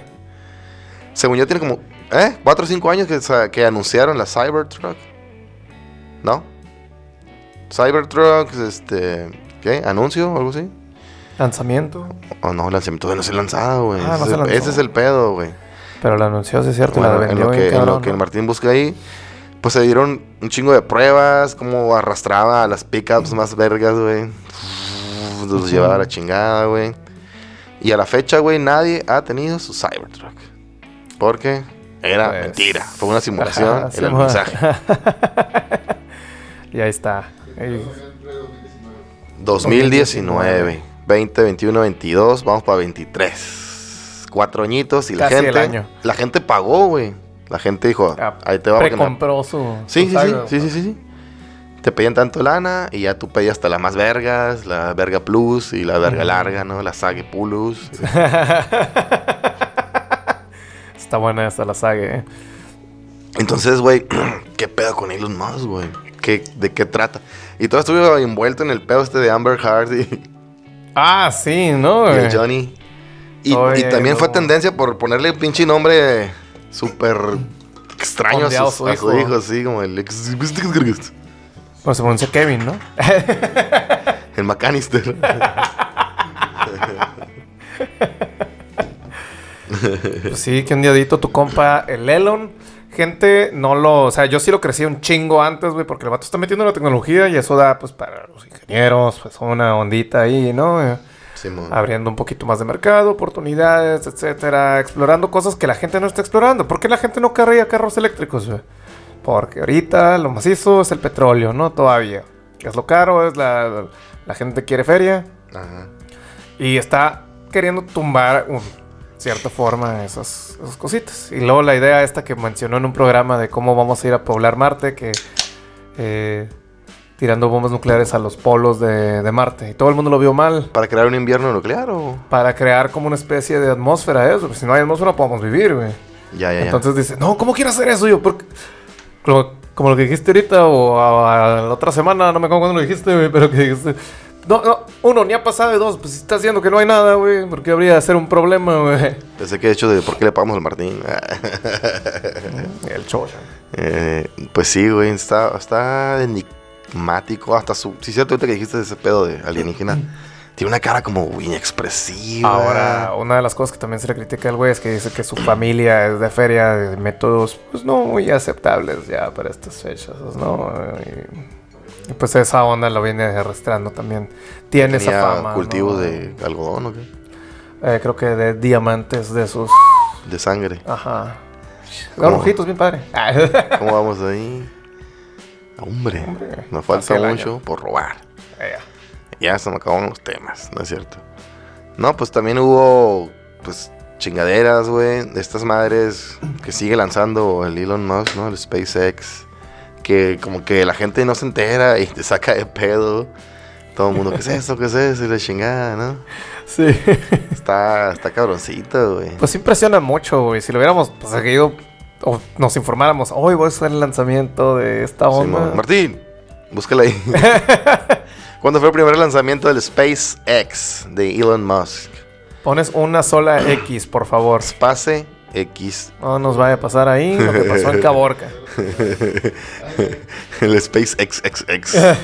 Según yo, tiene como ¿Eh? ¿Cuatro o cinco años que, que anunciaron la Cybertruck? ¿No? Cybertruck, este... ¿Qué? ¿Anuncio o algo así? Lanzamiento. Oh, no, lanzamiento todavía no se ha lanzado, güey. Ah, no ese, ese es el pedo, güey. Pero la anunció, sí es cierto, Bueno, la en lo que, en lo. Martín busca ahí, pues se dieron un chingo de pruebas, cómo arrastraba a las pickups más vergas, güey. Los llevaba a la chingada, güey. Y a la fecha, güey, nadie ha tenido su Cybertruck. Porque era Pues, mentira. Fue una simulación Ajá, el alunizaje. y ahí está. Ahí- 2019, 20, 21, 22, vamos para 23. Cuatro añitos y la Casi el gente. año. La gente pagó, güey. La gente dijo, Ah, ahí te va me- Precompró su. Sí, su sí, sí, sí, sí, sí, sí. Te pedían tanto lana y ya tú pedías hasta la más vergas, la verga plus y la verga larga, ¿no? La Sage Plus. Está buena esta la saga, eh. Entonces, güey, ¿qué pedo con Elon Musk, güey? ¿Qué, ¿De qué trata? Y todo estuve envuelto en el pedo este de Amber Heard y, Ah, sí, ¿no? y el Johnny. Y, Oye, y también fue tendencia por ponerle un pinche nombre súper extraño a, su a su hijo. así como el. Pues se pronuncia Kevin, ¿no? El McAllister. Pues sí, que un diadito tu compa, el Elon. Gente, no lo... O sea, yo sí lo crecí un chingo antes, güey, porque el vato está metiendo la tecnología y eso da, pues, para los ingenieros, pues, una ondita ahí, ¿no? Eh, Simón. abriendo un poquito más de mercado, oportunidades, etcétera, explorando cosas que la gente no está explorando. ¿Por qué la gente no carría carros eléctricos, güey? Porque ahorita lo macizo es el petróleo, ¿no? Todavía. Es lo caro, es la... La gente quiere feria. Ajá. Y está queriendo tumbar, de cierta forma, esas, esas cositas. Y luego la idea esta que mencionó en un programa de cómo vamos a ir a poblar Marte, que eh, tirando bombas nucleares a los polos de, de Marte. Y todo el mundo lo vio mal. ¿Para crear un invierno nuclear o...? Para crear como una especie de atmósfera eso. Si no hay atmósfera no podemos vivir, güey. Ya, ya, ya. Entonces dice, no, ¿cómo quiero hacer eso yo? Porque, como, como lo que dijiste ahorita o a, a la otra semana, no me acuerdo cuándo lo dijiste, güey, pero que dijiste... No, no, uno, ni ha pasado, y dos, pues si estás diciendo que no hay nada, güey, ¿por qué habría de ser un problema, güey? Pensé que de hecho de por qué le pagamos al Martín. El chocha. Eh, pues sí, güey, está, está enigmático. Hasta su. Sí, cierto, ahorita que dijiste ese pedo de alienígena. Tiene una cara como inexpresiva. Ahora, una de las cosas que también se le critica al güey es que dice que su familia es de feria de métodos, pues no muy aceptables ya para estas fechas, ¿no? Y, y, pues esa onda lo viene arrastrando también. Tiene esa fama. cultivos ¿no? de algodón o qué? Eh, creo que de diamantes de esos. De sangre. Ajá. ¿Cómo? Son ojitos bien padre. ¿Cómo vamos ahí? Hombre, Hombre, nos falta año. mucho por robar. Eh, Ya se me acabaron los temas, ¿no es cierto? No, pues también hubo, pues, chingaderas, güey. De estas madres que sigue lanzando el Elon Musk, ¿no? El SpaceX. Que como que la gente no se entera y te saca de pedo. Todo el mundo, ¿qué es eso? ¿Qué es eso? Y la chingada, ¿no? Sí. Está, está cabroncito, güey. Pues impresiona mucho, güey. Si lo hubiéramos pues, seguido o nos informáramos, hoy voy a hacer el lanzamiento de esta onda. Martín, búscala ahí. ¿Cuándo fue el primer lanzamiento del SpaceX de Elon Musk? Pones una sola X, por favor. Space X. No nos vaya a pasar ahí lo que pasó en Caborca. el SpaceX XX.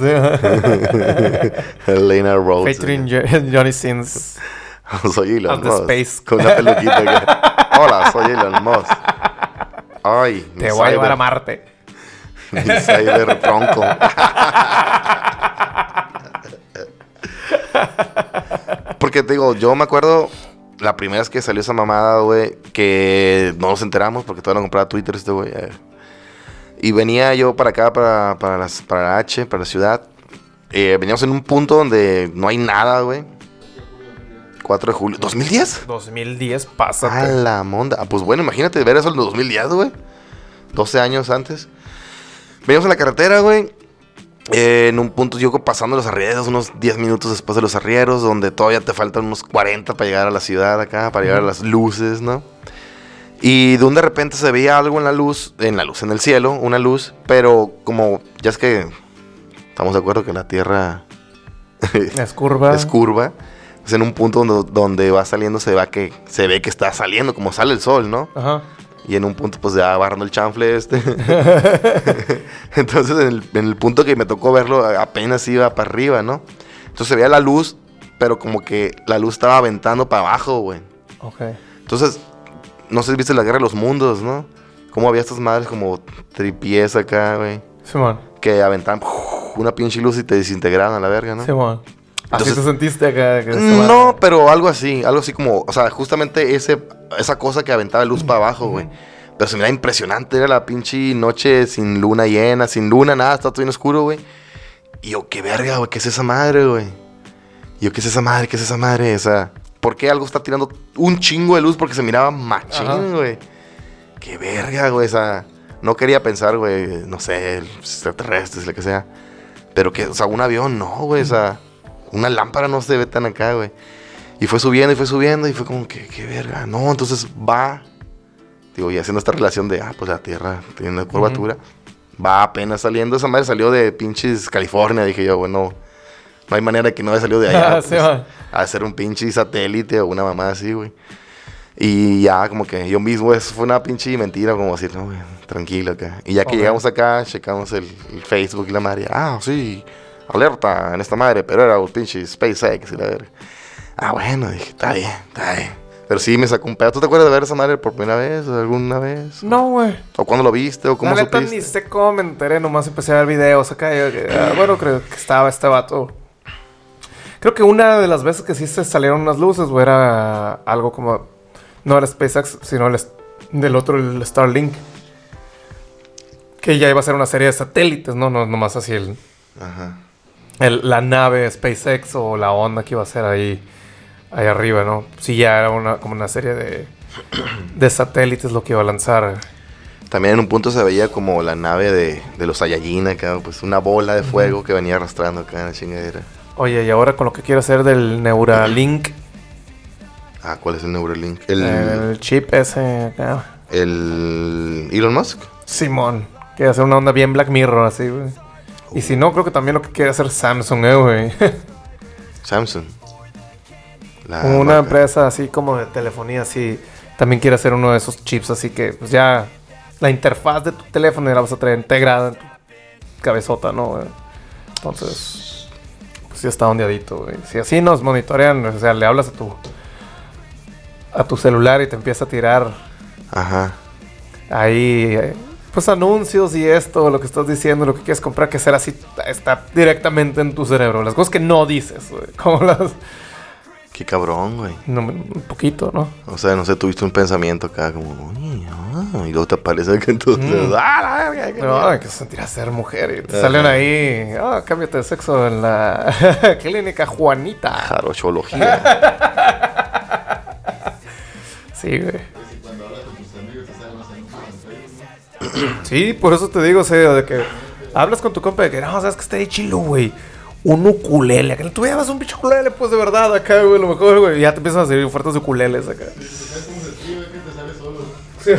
Sí. Elena Rhodes. Featuring Jo- Johnny Sins. soy Elon Musk. space. Con una peluquita. acá. Hola, soy Elon Musk. Ay, Te voy a llevar a Marte. Mi cyber tronco. Porque te digo, yo me acuerdo la primera vez que salió esa mamada, güey, que no nos enteramos porque todavía no compraba Twitter este güey. eh. Y venía yo para acá, para, para, las, para la H, para la ciudad. Eh, veníamos en un punto donde no hay nada, güey. 4 de julio. ¿2010? 2010, A pásate. la monda. Ah, pues bueno, imagínate ver eso en el 2010, güey. 12 años antes. Veníamos en la carretera, güey. Eh, en un punto, yo pasando los arrieros, unos 10 minutos después de los arrieros, donde todavía te faltan unos 40 para llegar a la ciudad acá, para llegar a las luces, ¿no? Y de un de repente se veía algo en la luz, en la luz, en el cielo, una luz, pero como, ya es que estamos de acuerdo que la Tierra Es curva. es curva. Es en un punto donde, donde va saliendo, se, va que, se ve que está saliendo, como sale el sol, ¿no? Ajá. Y en un punto, pues ya agarrando el chanfle este. Entonces, en el, en el punto que me tocó verlo, apenas iba para arriba, ¿no? Entonces se veía la luz, pero como que la luz estaba aventando para abajo, güey. Ok. Entonces, no sé si viste la guerra de los mundos, ¿no? Cómo había estas madres como tripies acá, güey. Simón. Que aventaban una pinche luz y te desintegraban a la verga, ¿no? Simón. Así Entonces- te sentiste acá. que No, pero algo así, algo así como, o sea, justamente ese, esa cosa que aventaba luz para abajo, güey. Pero se da impresionante, era la pinche noche sin luna llena, sin luna, nada, estaba todo bien oscuro, güey. Y yo, qué verga, güey, ¿qué es esa madre, güey? Y yo, ¿qué es esa madre? ¿Qué es esa madre? O sea, ¿por qué algo está tirando un chingo de luz? Porque se miraba machín, güey. Qué verga, güey, o sea, no quería pensar, güey, no sé, extraterrestres, lo que sea. Pero que, o sea, un avión, no, güey, o sea, una lámpara no se ve tan acá, güey. Y fue subiendo y fue subiendo y fue como que, qué verga, no, entonces va, digo, y haciendo esta relación de, ah, pues la Tierra tiene una curvatura, va apenas saliendo, esa madre salió de pinches California, dije yo, bueno, no hay manera que no haya salido de allá. Pues, a ser un pinche satélite o una mamá así, güey. Y ya, como que yo mismo, eso fue una pinche mentira, como decir, no, güey, tranquilo acá. Y ya que Ok. llegamos acá, checamos el, el Facebook y la madre, ah, sí, alerta en esta madre, pero era un pinche SpaceX y la verga. Ah, bueno, dije, está bien, está bien. Pero sí me sacó un pedo. ¿Tú te acuerdas de ver esa madre por primera vez o alguna vez? No, güey. ¿O cuándo lo viste o cómo La supiste? ni sé cómo me enteré, nomás empecé a ver videos acá. ah, bueno, creo que estaba este vato. Creo que una de las veces que sí se salieron unas luces, güey, era algo como. No era SpaceX, sino el, del otro, el Starlink. Que ya iba a ser una serie de satélites, ¿no? No nomás así el, Ajá. El- la nave SpaceX o la onda que iba a ser ahí, ahí arriba, ¿no? Sí, ya era una, como una serie de, de satélites lo que iba a lanzar. También en un punto se veía como la nave de, de los Saiyajin acá, pues una bola de fuego que venía arrastrando acá en la chingadera. Oye, y ahora con lo que quiero hacer del Neuralink, Ah, ¿cuál es el Neuralink? El, el chip ese acá. el Elon Musk. Simón, quiere hacer una onda bien Black Mirror así, güey. Y si no, creo que también lo que quiere hacer Samsung, eh, güey. Samsung. La Una marca. empresa así como de telefonía, así, también quiere hacer uno de esos chips, así que pues ya la interfaz de tu teléfono ya la vas a traer integrada en tu cabezota, ¿no? güey? Entonces, pues ya está ondeadito, güey. Si así nos monitorean, o sea, le hablas a tu a tu celular y te empieza a tirar Ajá. ahí eh, pues anuncios y esto, lo que estás diciendo, lo que quieres comprar, que será así, está directamente en tu cerebro. Las cosas que no dices, güey. Como las... Qué cabrón, güey. no, un poquito, ¿no? O sea, no sé, tuviste un pensamiento acá como, "Uy, ah", y luego te aparece que entonces, Mm. ¡ah, la verga, qué No, mierda". hay que sentir a ser mujer. Y te Ajá. salen ahí, ah, cámbiate de sexo en la clínica Juanita. Jarochología. Sí, güey. Sí, por eso te digo, o sea, de que hablas con tu compa de que, no, sabes que está ahí chilo, güey. Un ukulele. Que tú llevas un bicho ukulele, pues de verdad, acá, güey, lo mejor, güey. Ya te empiezan a salir ofertas de ukuleles acá. Sí.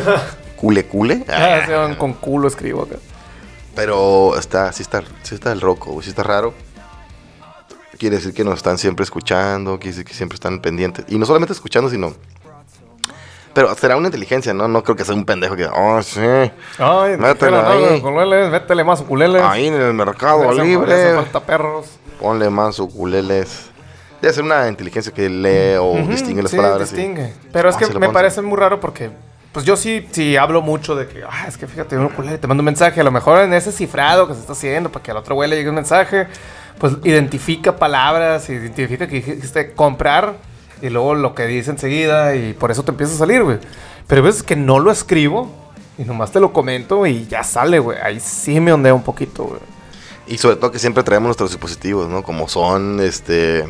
¿Cule, cule? Ah, se van con culo, escribo acá. Pero está, sí está, sí está el roco, güey, sí está raro. Quiere decir que nos están siempre escuchando, quiere decir que siempre están pendientes. Y no solamente escuchando, sino... Pero será una inteligencia, ¿no? No creo que sea un pendejo que... Oh, sí. Ay, Métele ahí. no, ukuleles, métele más ukuleles. Ahí en el mercado libre. falta perros. Ponle más ukuleles. Debe ser una inteligencia que lee o distingue las sí, palabras. y- distingue. Pero es Ah, que me parece muy raro porque, pues yo sí, sí hablo mucho de que, ah, es que fíjate, un ukulele, te mando un mensaje, a lo mejor en ese cifrado que se está haciendo para que al otro güey le llegue un mensaje, pues identifica palabras, identifica que dijiste comprar y luego lo que dice enseguida y por eso te empieza a salir, güey. Pero veces que no lo escribo y nomás te lo comento y ya sale, güey. Ahí sí me ondea un poquito, güey. Y sobre todo que siempre traemos nuestros dispositivos, ¿no? Como son, este...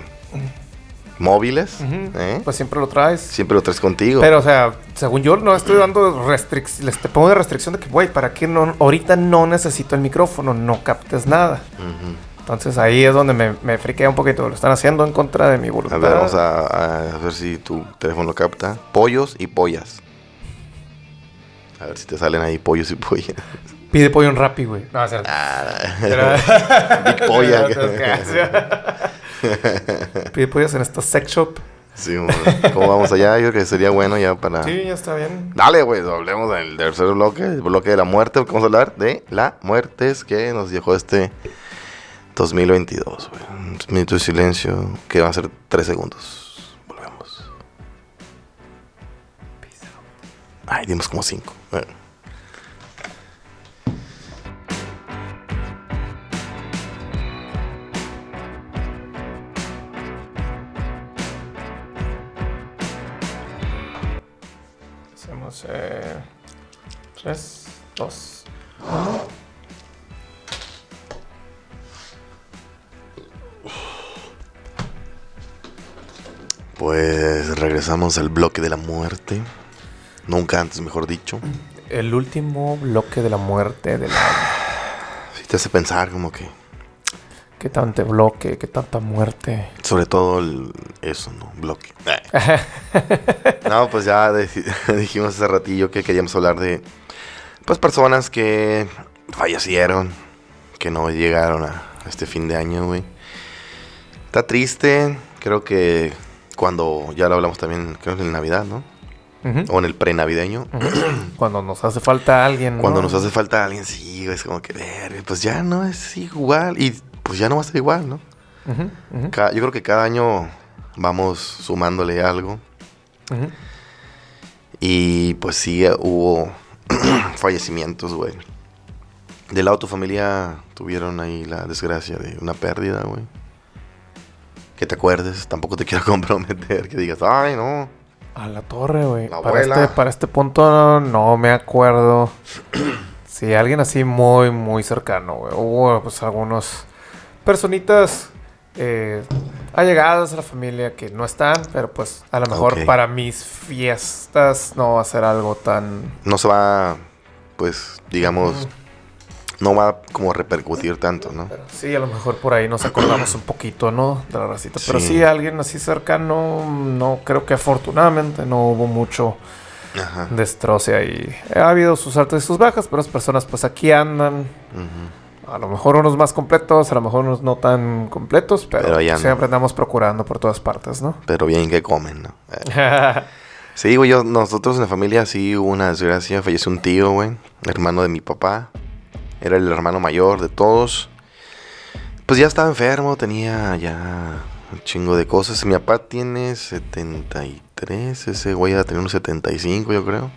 Móviles. ¿eh? Pues siempre lo traes. Siempre lo traes contigo. Pero, o sea, según yo, no estoy dando restricción. Les te pongo de restricción de que, güey, ¿para qué no? Ahorita no necesito el micrófono, no captes nada. Ujú. Entonces ahí es donde me, me friquea un poquito. Lo están haciendo en contra de mi A voluntad. ver, vamos a, a ver si tu teléfono lo capta. Pollos y pollas. A ver si te salen ahí pollos y pollas. Pide pollo en Rappi, güey. No, o sea, Ah, era- Big polla. Pide pollos en esta sex shop. Sí. ¿Cómo vamos allá? Yo creo que sería bueno ya para... Sí, ya está bien. Dale, güey, hablemos del tercer bloque, el bloque de la muerte. Vamos a hablar de la muerte es que nos dejó este 2022, güey. Minuto de silencio que va a ser tres segundos. Volvemos. Ay, dimos como cinco. Bueno. Regresamos al bloque de la muerte. Nunca antes, mejor dicho. El último bloque de la muerte del año. Si te hace pensar como que... ¿Qué tanto bloque? ¿Qué tanta muerte? Sobre todo el- eso, ¿no? Bloque. No, pues ya dijimos hace ratillo que queríamos hablar de pues personas que fallecieron, que no llegaron a este fin de año, güey. Está triste, creo que cuando ya lo hablamos también, creo que en Navidad, ¿no? O en el pre-navideño. Cuando nos hace falta alguien. ¿no? Cuando nos hace falta alguien, sí, güey, es como que, "Verga, pues ya no es igual. Y pues ya no va a ser igual, ¿no? Yo creo que cada año vamos sumándole algo. Y pues sí, eh, hubo fallecimientos, güey. Del lado de tu familia tuvieron ahí la desgracia de una pérdida, güey. Que te acuerdes, tampoco te quiero comprometer, que digas, ay, no. A la torre, güey. Para este, para este punto no me acuerdo. Sí, alguien así muy, muy cercano, güey. Hubo pues algunos personitas eh, allegadas a la familia que no están, pero pues a lo mejor para mis fiestas no va a ser algo tan... No se va, pues, digamos, no va como a repercutir tanto, ¿no? Sí, a lo mejor por ahí nos acordamos un poquito, ¿no? De la racita. Pero Sí. alguien así cercano, no creo que afortunadamente no hubo mucho Ajá. destroce ahí. Ha habido sus altas y sus bajas, pero las personas pues aquí andan. A lo mejor unos más completos, a lo mejor unos no tan completos, pero, siempre andamos procurando por todas partes, ¿no? Pero bien que comen, ¿no? Eh. Sí, güey, yo, nosotros en la familia sí hubo una desgracia. Falleció un tío, güey, hermano de mi papá. Era el hermano mayor de todos. Pues ya estaba enfermo, tenía ya un chingo de cosas. Mi papá tiene 73, ese güey a tener unos 75, yo creo.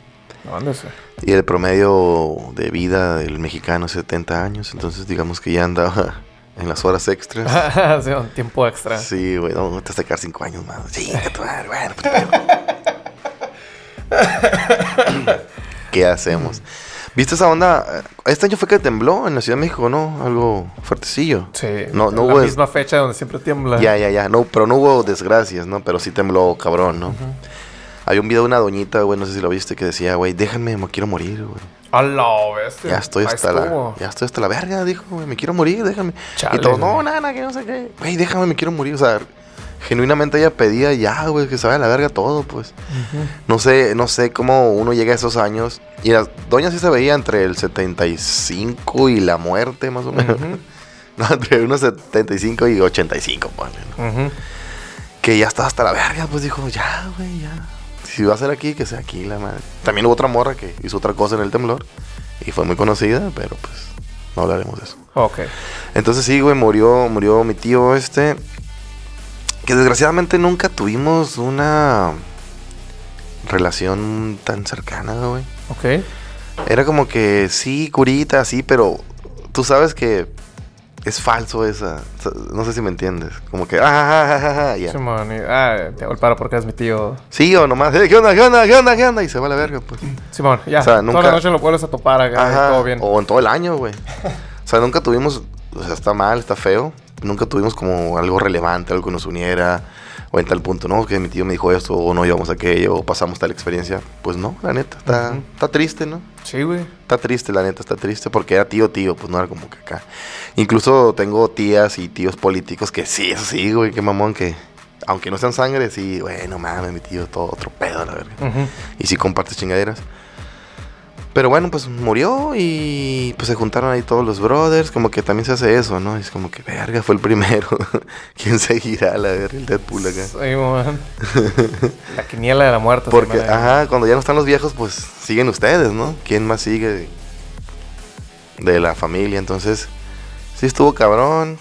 Y el promedio de vida del mexicano es 70 años, entonces digamos que ya andaba en las horas extras. sí, un tiempo extra. Sí, güey, no, te vas a sacar 5 años más. Sí, bueno, pues, ¿Qué hacemos? ¿Viste esa onda? Este año fue que tembló en la Ciudad de México, ¿no? Algo fuertecillo. Sí. No- no la hubo- misma fecha donde siempre tiembla. Ya, ya, ya. No, pero no hubo desgracias, ¿no? Pero sí tembló, cabrón, ¿no? Hay un video de una doñita, güey, no sé si lo viste, que decía, güey, déjenme, me quiero morir, güey. A la bestia. Ya estoy hasta la, ya estoy hasta la verga, dijo, güey, me quiero morir, déjame. Chale, y todos, no, nada, que no sé qué. Güey, déjame, me quiero morir. O sea, genuinamente ella pedía ya, güey, que se vaya a la verga todo, pues. Ujú. No sé, no sé cómo uno llega a esos años. Y la doña sí se veía entre el 75 y la muerte, más o menos. Ujú. No, entre unos 75 y 85, ponle, ¿no? Ujú. Que ya estaba hasta la verga, pues dijo, ya, güey, ya. Si va a ser aquí, que sea aquí, la madre. También hubo otra morra que hizo otra cosa en el temblor. Y fue muy conocida, pero pues no hablaremos de eso. Ok. Entonces sí, güey, murió, murió mi tío este. Que desgraciadamente nunca tuvimos una relación tan cercana, güey. Ok. Era como que sí, curita, sí, pero tú sabes que es falso esa. No sé si me entiendes. Como que, ah, ah, ah, ah, ah, ya. Y- ah, te hago el paro porque es mi tío. Sí, o nomás, eh, ¿qué onda, qué onda, qué onda, qué onda? Y se va a la verga, pues. Simón, ya. O sea, nunca- Toda la noche lo vuelves a topar acá. todo bien. O en todo el año, güey. O sea, nunca tuvimos, o sea, está mal, está feo. Nunca tuvimos como algo relevante, algo que nos uniera. O en tal punto, ¿no? Que mi tío me dijo esto, o no íbamos a aquello, o pasamos tal experiencia. Pues no, la neta, está, Ujú. está triste, ¿no? Sí, güey. Está triste, la neta, está triste, porque era tío, tío, pues no era como que acá. Incluso tengo tías y tíos políticos que sí, eso sí, güey, qué mamón, que aunque no sean sangre, sí, güey, no mames, mi tío, todo otro pedo, la verga. Ujú. Y sí compartes chingaderas. Pero bueno, pues murió y pues se juntaron ahí todos los brothers. Como que también se hace eso, ¿no? Es como que, verga, fue el primero. ¿Quién seguirá la verga? El Deadpool acá. Sí, man. la quiniela de la muerte. Porque, ajá, cuando ya no están los viejos, pues siguen ustedes, ¿no? ¿Quién más sigue de, de la familia? Entonces, sí estuvo cabrón.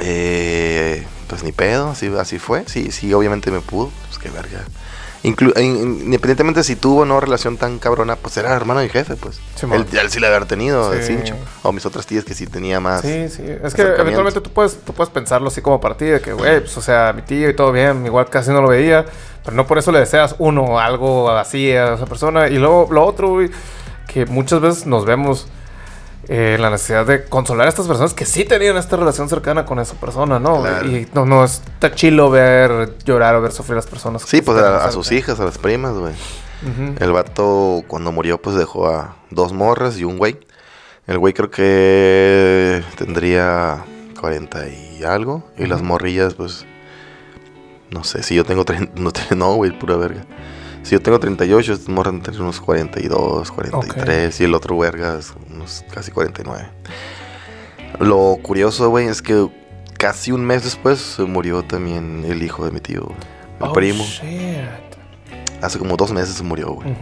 Eh, pues ni pedo, así, así fue. Sí, sí, obviamente me pudo. Pues qué verga. Inclu independientemente si tuvo o no relación tan cabrona, pues era hermano de jefe, pues. Sí, él, él, sí le había tenido, sí. Cincho. O mis otras tías que sí tenía más. Sí, sí. Es que eventualmente tú puedes, tú puedes pensarlo así como para ti, de que, güey, pues, o sea, mi tío y todo bien, igual casi no lo veía, pero no por eso le deseas uno algo así a esa persona. Y luego lo otro, güey, que muchas veces nos vemos eh, la necesidad de consolar a estas personas que sí tenían esta relación cercana con esa persona, ¿no? Y no, no, está chilo ver llorar o ver sufrir a las personas. Sí, pues a, sus hijas, a las primas, güey. El vato cuando murió pues dejó a dos morras y un güey. El güey creo que tendría 40 y algo. Y las morrillas pues... No sé, si yo tengo 30... No, güey, pura verga. Si yo tengo 38, estos morras tener unos 42, 43. Y el otro vergas unos casi 49. Lo curioso, güey, es que casi un mes después se murió también el hijo de mi tío, el oh, primo. Hace como dos meses se murió, güey.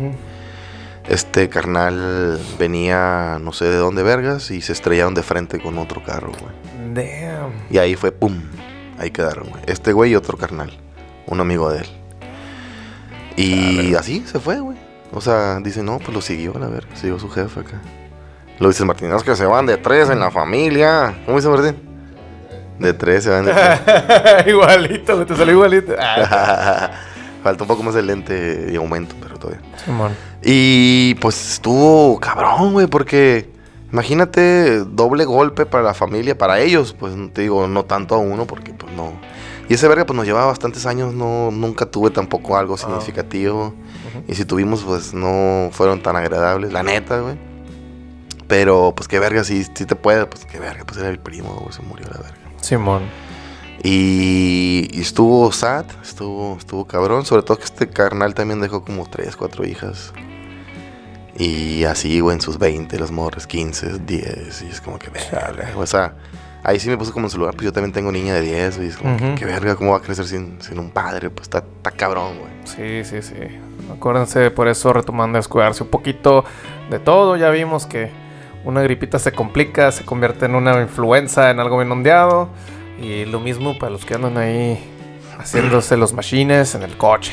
Este carnal venía no sé de dónde vergas y se estrellaron de frente con otro carro, güey. Damn. Y ahí fue, pum, ahí quedaron, güey. Este güey y otro carnal, un amigo de él. Y así se fue, güey. O sea, dice, no, pues lo siguió, a ver, siguió su jefe acá. Lo dice Martín, es que se van de tres en la familia. ¿Cómo dice Martín? De tres se van de tres. igualito, te salió igualito. Falta un poco más el lente de aumento, pero todavía. Y pues estuvo cabrón, güey, porque imagínate doble golpe para la familia, para ellos, pues te digo, no tanto a uno, porque pues no. Y ese verga pues nos llevaba bastantes años, no, nunca tuve tampoco algo ah. significativo. Y si tuvimos, pues no fueron tan agradables, la neta, güey. Pero pues qué verga, si, si te puede, pues qué verga, pues era el primo, güey, se murió la verga. Simón. Y, estuvo sad, estuvo, estuvo cabrón, sobre todo que este carnal también dejó como tres, cuatro hijas. Y así, güey, en sus 20, los morres, 15, 10, y es como que verga, o sea ahí sí me puse como en su lugar, pues yo también tengo niña de 10, y es como, que, verga, ¿cómo va a crecer sin, un padre? Pues está, está cabrón, güey. Sí, sí, sí. Acuérdense, por eso retomando a cuidarse un poquito de todo, ya vimos que una gripita se complica, se convierte en una influenza, en algo bien ondeado, y lo mismo para los que andan ahí haciéndose los machines en el coche,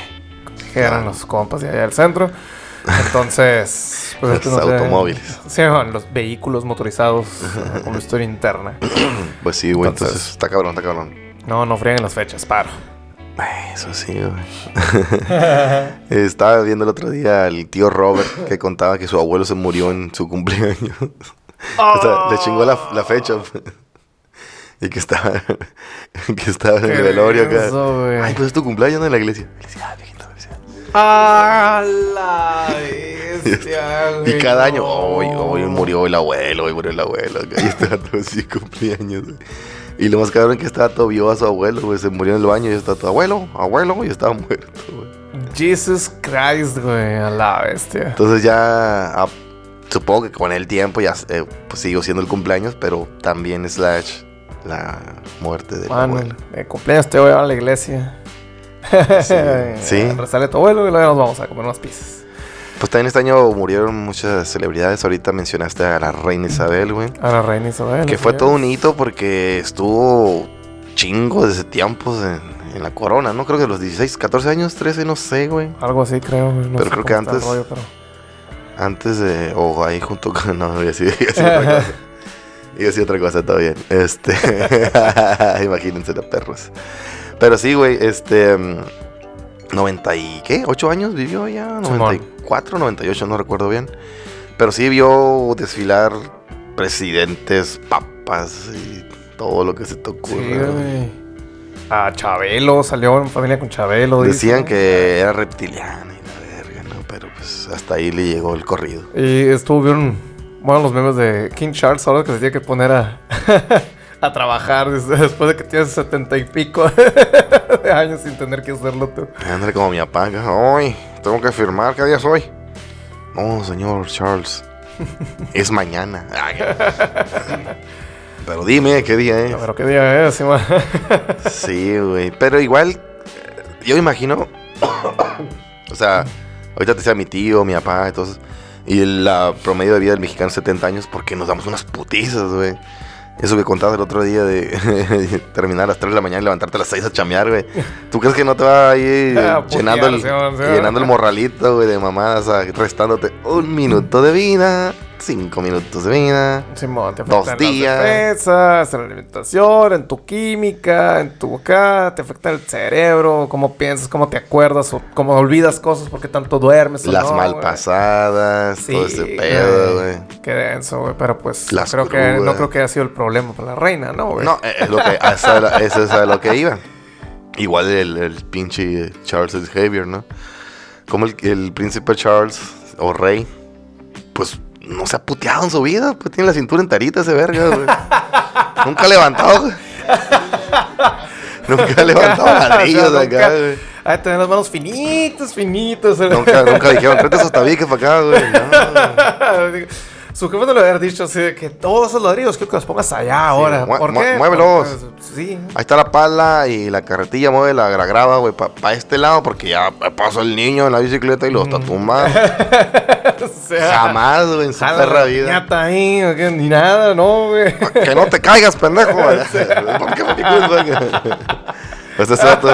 que eran los compas de allá del centro. Entonces, pues, los automóviles. sí, los vehículos motorizados con historia interna. Pues sí, güey, entonces, está cabrón, está cabrón. No, no frieguen las fechas, paro. Eso sí, güey. Estaba viendo el otro día al tío Robert que contaba que su abuelo se murió en su cumpleaños. o sea, le chingó la, la fecha. y que estaba, que estaba en el velorio acá. Ay, pues es tu cumpleaños en la iglesia. Felicidades, ¡A la bestia, Y cada año, hoy, hoy murió el abuelo, hoy murió el abuelo. Y estaba todo así cumpleaños. Y lo más cabrón es que estaba todo vio a su abuelo, güey. Se murió en el baño y estaba todo abuelo, abuelo, y estaba muerto, güey. Jesus Christ, güey, a la bestia. Entonces ya, ah, supongo que con el tiempo ya eh, pues, siguió siendo el cumpleaños, pero también slash la muerte del abuelo. El cumpleaños te voy a, a la iglesia. Sí. Resale tu abuelo y luego nos vamos a comer unas pizzas. Pues también este año murieron muchas celebridades. Ahorita mencionaste a la reina Isabel, güey. A la reina Isabel. Que fue todo un hito porque estuvo chingo desde tiempos en, la corona, ¿no? Creo que los 16, 14 años, 13, no sé, güey. Algo así, creo. pero creo que antes. Antes de. O ahí junto con. No, voy a decir, otra cosa. Iba a decir otra cosa, todo bien. Este. Imagínense los perros. Pero sí, güey, este. 90 mm, y. ¿Qué? ¿8 años vivió ya? 94, 98, no recuerdo bien. Pero sí vio desfilar presidentes, papas y todo lo que se tocó. Sí, A Chabelo, salió en familia con Chabelo. Decían que era reptiliana y la verga, ¿no? Pero pues hasta ahí le llegó el corrido. Y estuvo bien. Bueno, los memes de King Charles, ahora que se tiene que poner a. a trabajar después de que tienes setenta y pico de años sin tener que hacerlo tú. André como mi papá, hoy tengo que firmar, ¿qué día soy? Oh, señor Charles, es mañana. Pero dime, ¿qué día es? Pero qué día es, sí, güey. Pero igual, yo imagino. o sea, ahorita te decía mi tío, mi papá, entonces. Y la promedio de vida del mexicano es 70 años porque nos damos unas putizas, güey. Eso que contabas el otro día de terminar a las 3 de la mañana y levantarte a las 6 a chamear, güey. ¿Tú crees que no te va a ir Ah, llenando, el, putear, sí, sí. llenando el morralito, güey, de mamadas, o sea, restándote un minuto de vida, cinco minutos de vida? Simón, te Dos días. las defensas, en la alimentación, en tu química, en tu boca, te afecta el cerebro, cómo piensas, cómo te acuerdas o cómo olvidas cosas porque tanto duermes. o Las no, mal güey. pasadas, Sí, todo ese pedo, güey. Qué denso, güey. Pero pues Las creo que, no creo que haya sido el problema para la reina, ¿no, güey? No, eh, es lo que, esa- es a lo que iba. Igual el, el pinche Charles Xavier, ¿no? Como el, el príncipe Charles o rey, pues no se ha puteado en su vida, pues tiene la cintura enterita ese verga, güey. Nunca ha levantado, güey. Nunca ha levantado ladrillos O sea, acá, güey. Ay, tener las manos finitas, finitas. Nunca, nunca dijeron, tráete esos tabiques para acá, güey. No, güey. Su jefe no le había dicho así de que todos esos ladrillos quiero que los pongas allá ahora. ¿Por qué? muévelos. Porque, pues, sí. Ahí está la pala y la carretilla mueve la gra- grava, güey, para este lado, porque ya pasó el niño en la bicicleta y lo está tumbando. O sea, Jamás, güey, en su perra la vida. ahí, o qué, ni nada, no, güey. Que no te caigas, pendejo. ¿Por qué vato.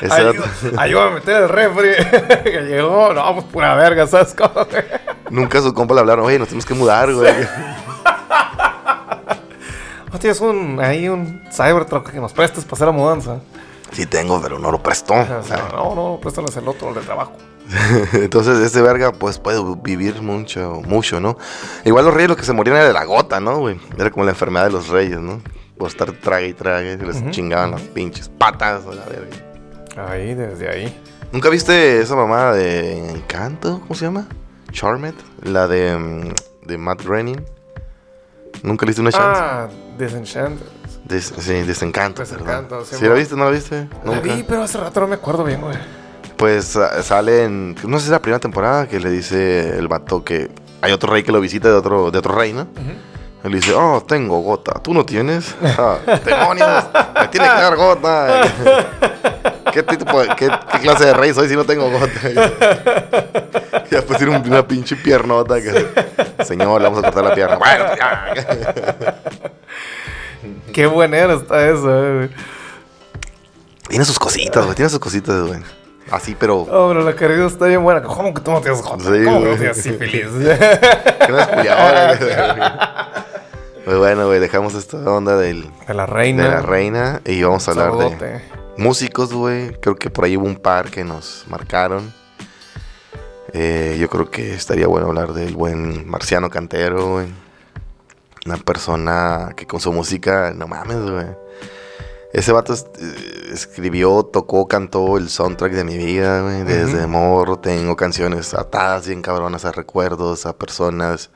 Ese vato. Ayuda- Ayúdame a meter el refri. que llegó, no, pues pura verga, ¿sabes cómo? güey? Nunca su compa le hablaron, oye, nos tenemos que mudar, güey. ¿No tienes un, ahí un Cybertruck que nos prestes para hacer la mudanza? Sí tengo, pero no lo prestó. O sea, no, no, préstales el otro, el de trabajo. Entonces, ese verga, pues, puede vivir mucho, mucho, ¿no? Igual los reyes lo que se morían era de la gota, ¿no, güey? Era como la enfermedad de los reyes, ¿no? Por estar trague y trague, se les chingaban las pinches patas a la verga. Ahí, desde ahí. ¿Nunca viste esa mamada de Encanto? ¿Cómo se llama? Charmed. La de, mm, de Matt Groening. ¿Nunca le diste una chance? Ah, Disenchanted. Des- sí, Desencanto. Desencanto, sí, ¿Sí la viste? ¿No la viste? La Nunca. vi, pero hace rato no me acuerdo bien, güey. Pues sale en. No sé si es la primera temporada que le dice el vato que hay otro rey que lo visita de otro, de otro rey, ¿no? Él dice, oh, tengo gota. ¿Tú no tienes? Ah, ¡Demonios! ¡Me tiene que dar gota! ¿Qué, tipo de- qué, qué clase de rey soy si no tengo gota? Y después tiene un- una pinche piernota que... Señor, le vamos a cortar la pierna. Bueno, pues ya. Qué buena era está eso, eh, güey. Tiene sus cositas, güey. Tiene sus cositas, güey. Así, pero... Oh, pero la carrera está bien buena. ¿Cómo que tú no tienes jota? Sí, ¿Cómo que no tienes sífilis? que no es culiadora. Pues bueno, güey, dejamos esta onda del, de la reina. de la reina y vamos a hablar de. Músicos, güey. Creo que por ahí hubo un par que nos marcaron. Eh, yo creo que estaría bueno hablar del buen Marciano Cantero, güey. Una persona que con su música, no mames, güey. Ese vato es- eh, escribió, tocó, cantó el soundtrack de mi vida, güey. Desde morro tengo canciones atadas bien cabronas a recuerdos, a personas.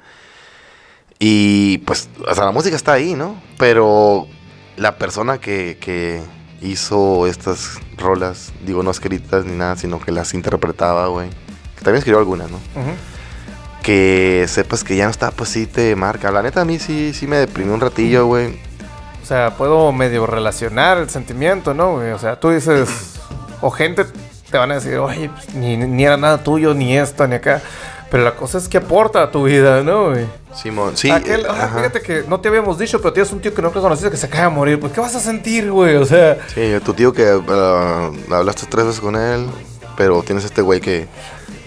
Y pues, o sea, la música está ahí, ¿no? Pero la persona que, que hizo estas rolas, digo, no escritas ni nada, sino que las interpretaba, güey. Que también escribió algunas, ¿no? Ujú. Que sepas que ya no está, pues sí te marca. La neta, a mí sí, sí me deprimió un ratillo, güey. O sea, puedo medio relacionar el sentimiento, ¿no, güey? O sea, tú dices, o gente te van a decir, oye, pues, ni, ni era nada tuyo, ni esto, ni acá. Pero la cosa es que aporta a tu vida, ¿no, güey? Simón, sí. Aquel, eh, ajá. fíjate que no te habíamos dicho, pero tienes un tío que nunca conociste que se acaba de morir. Pues, ¿qué vas a sentir, güey? O sea, Sí, tu tío que ah, hablaste tres veces con él, pero tienes este güey que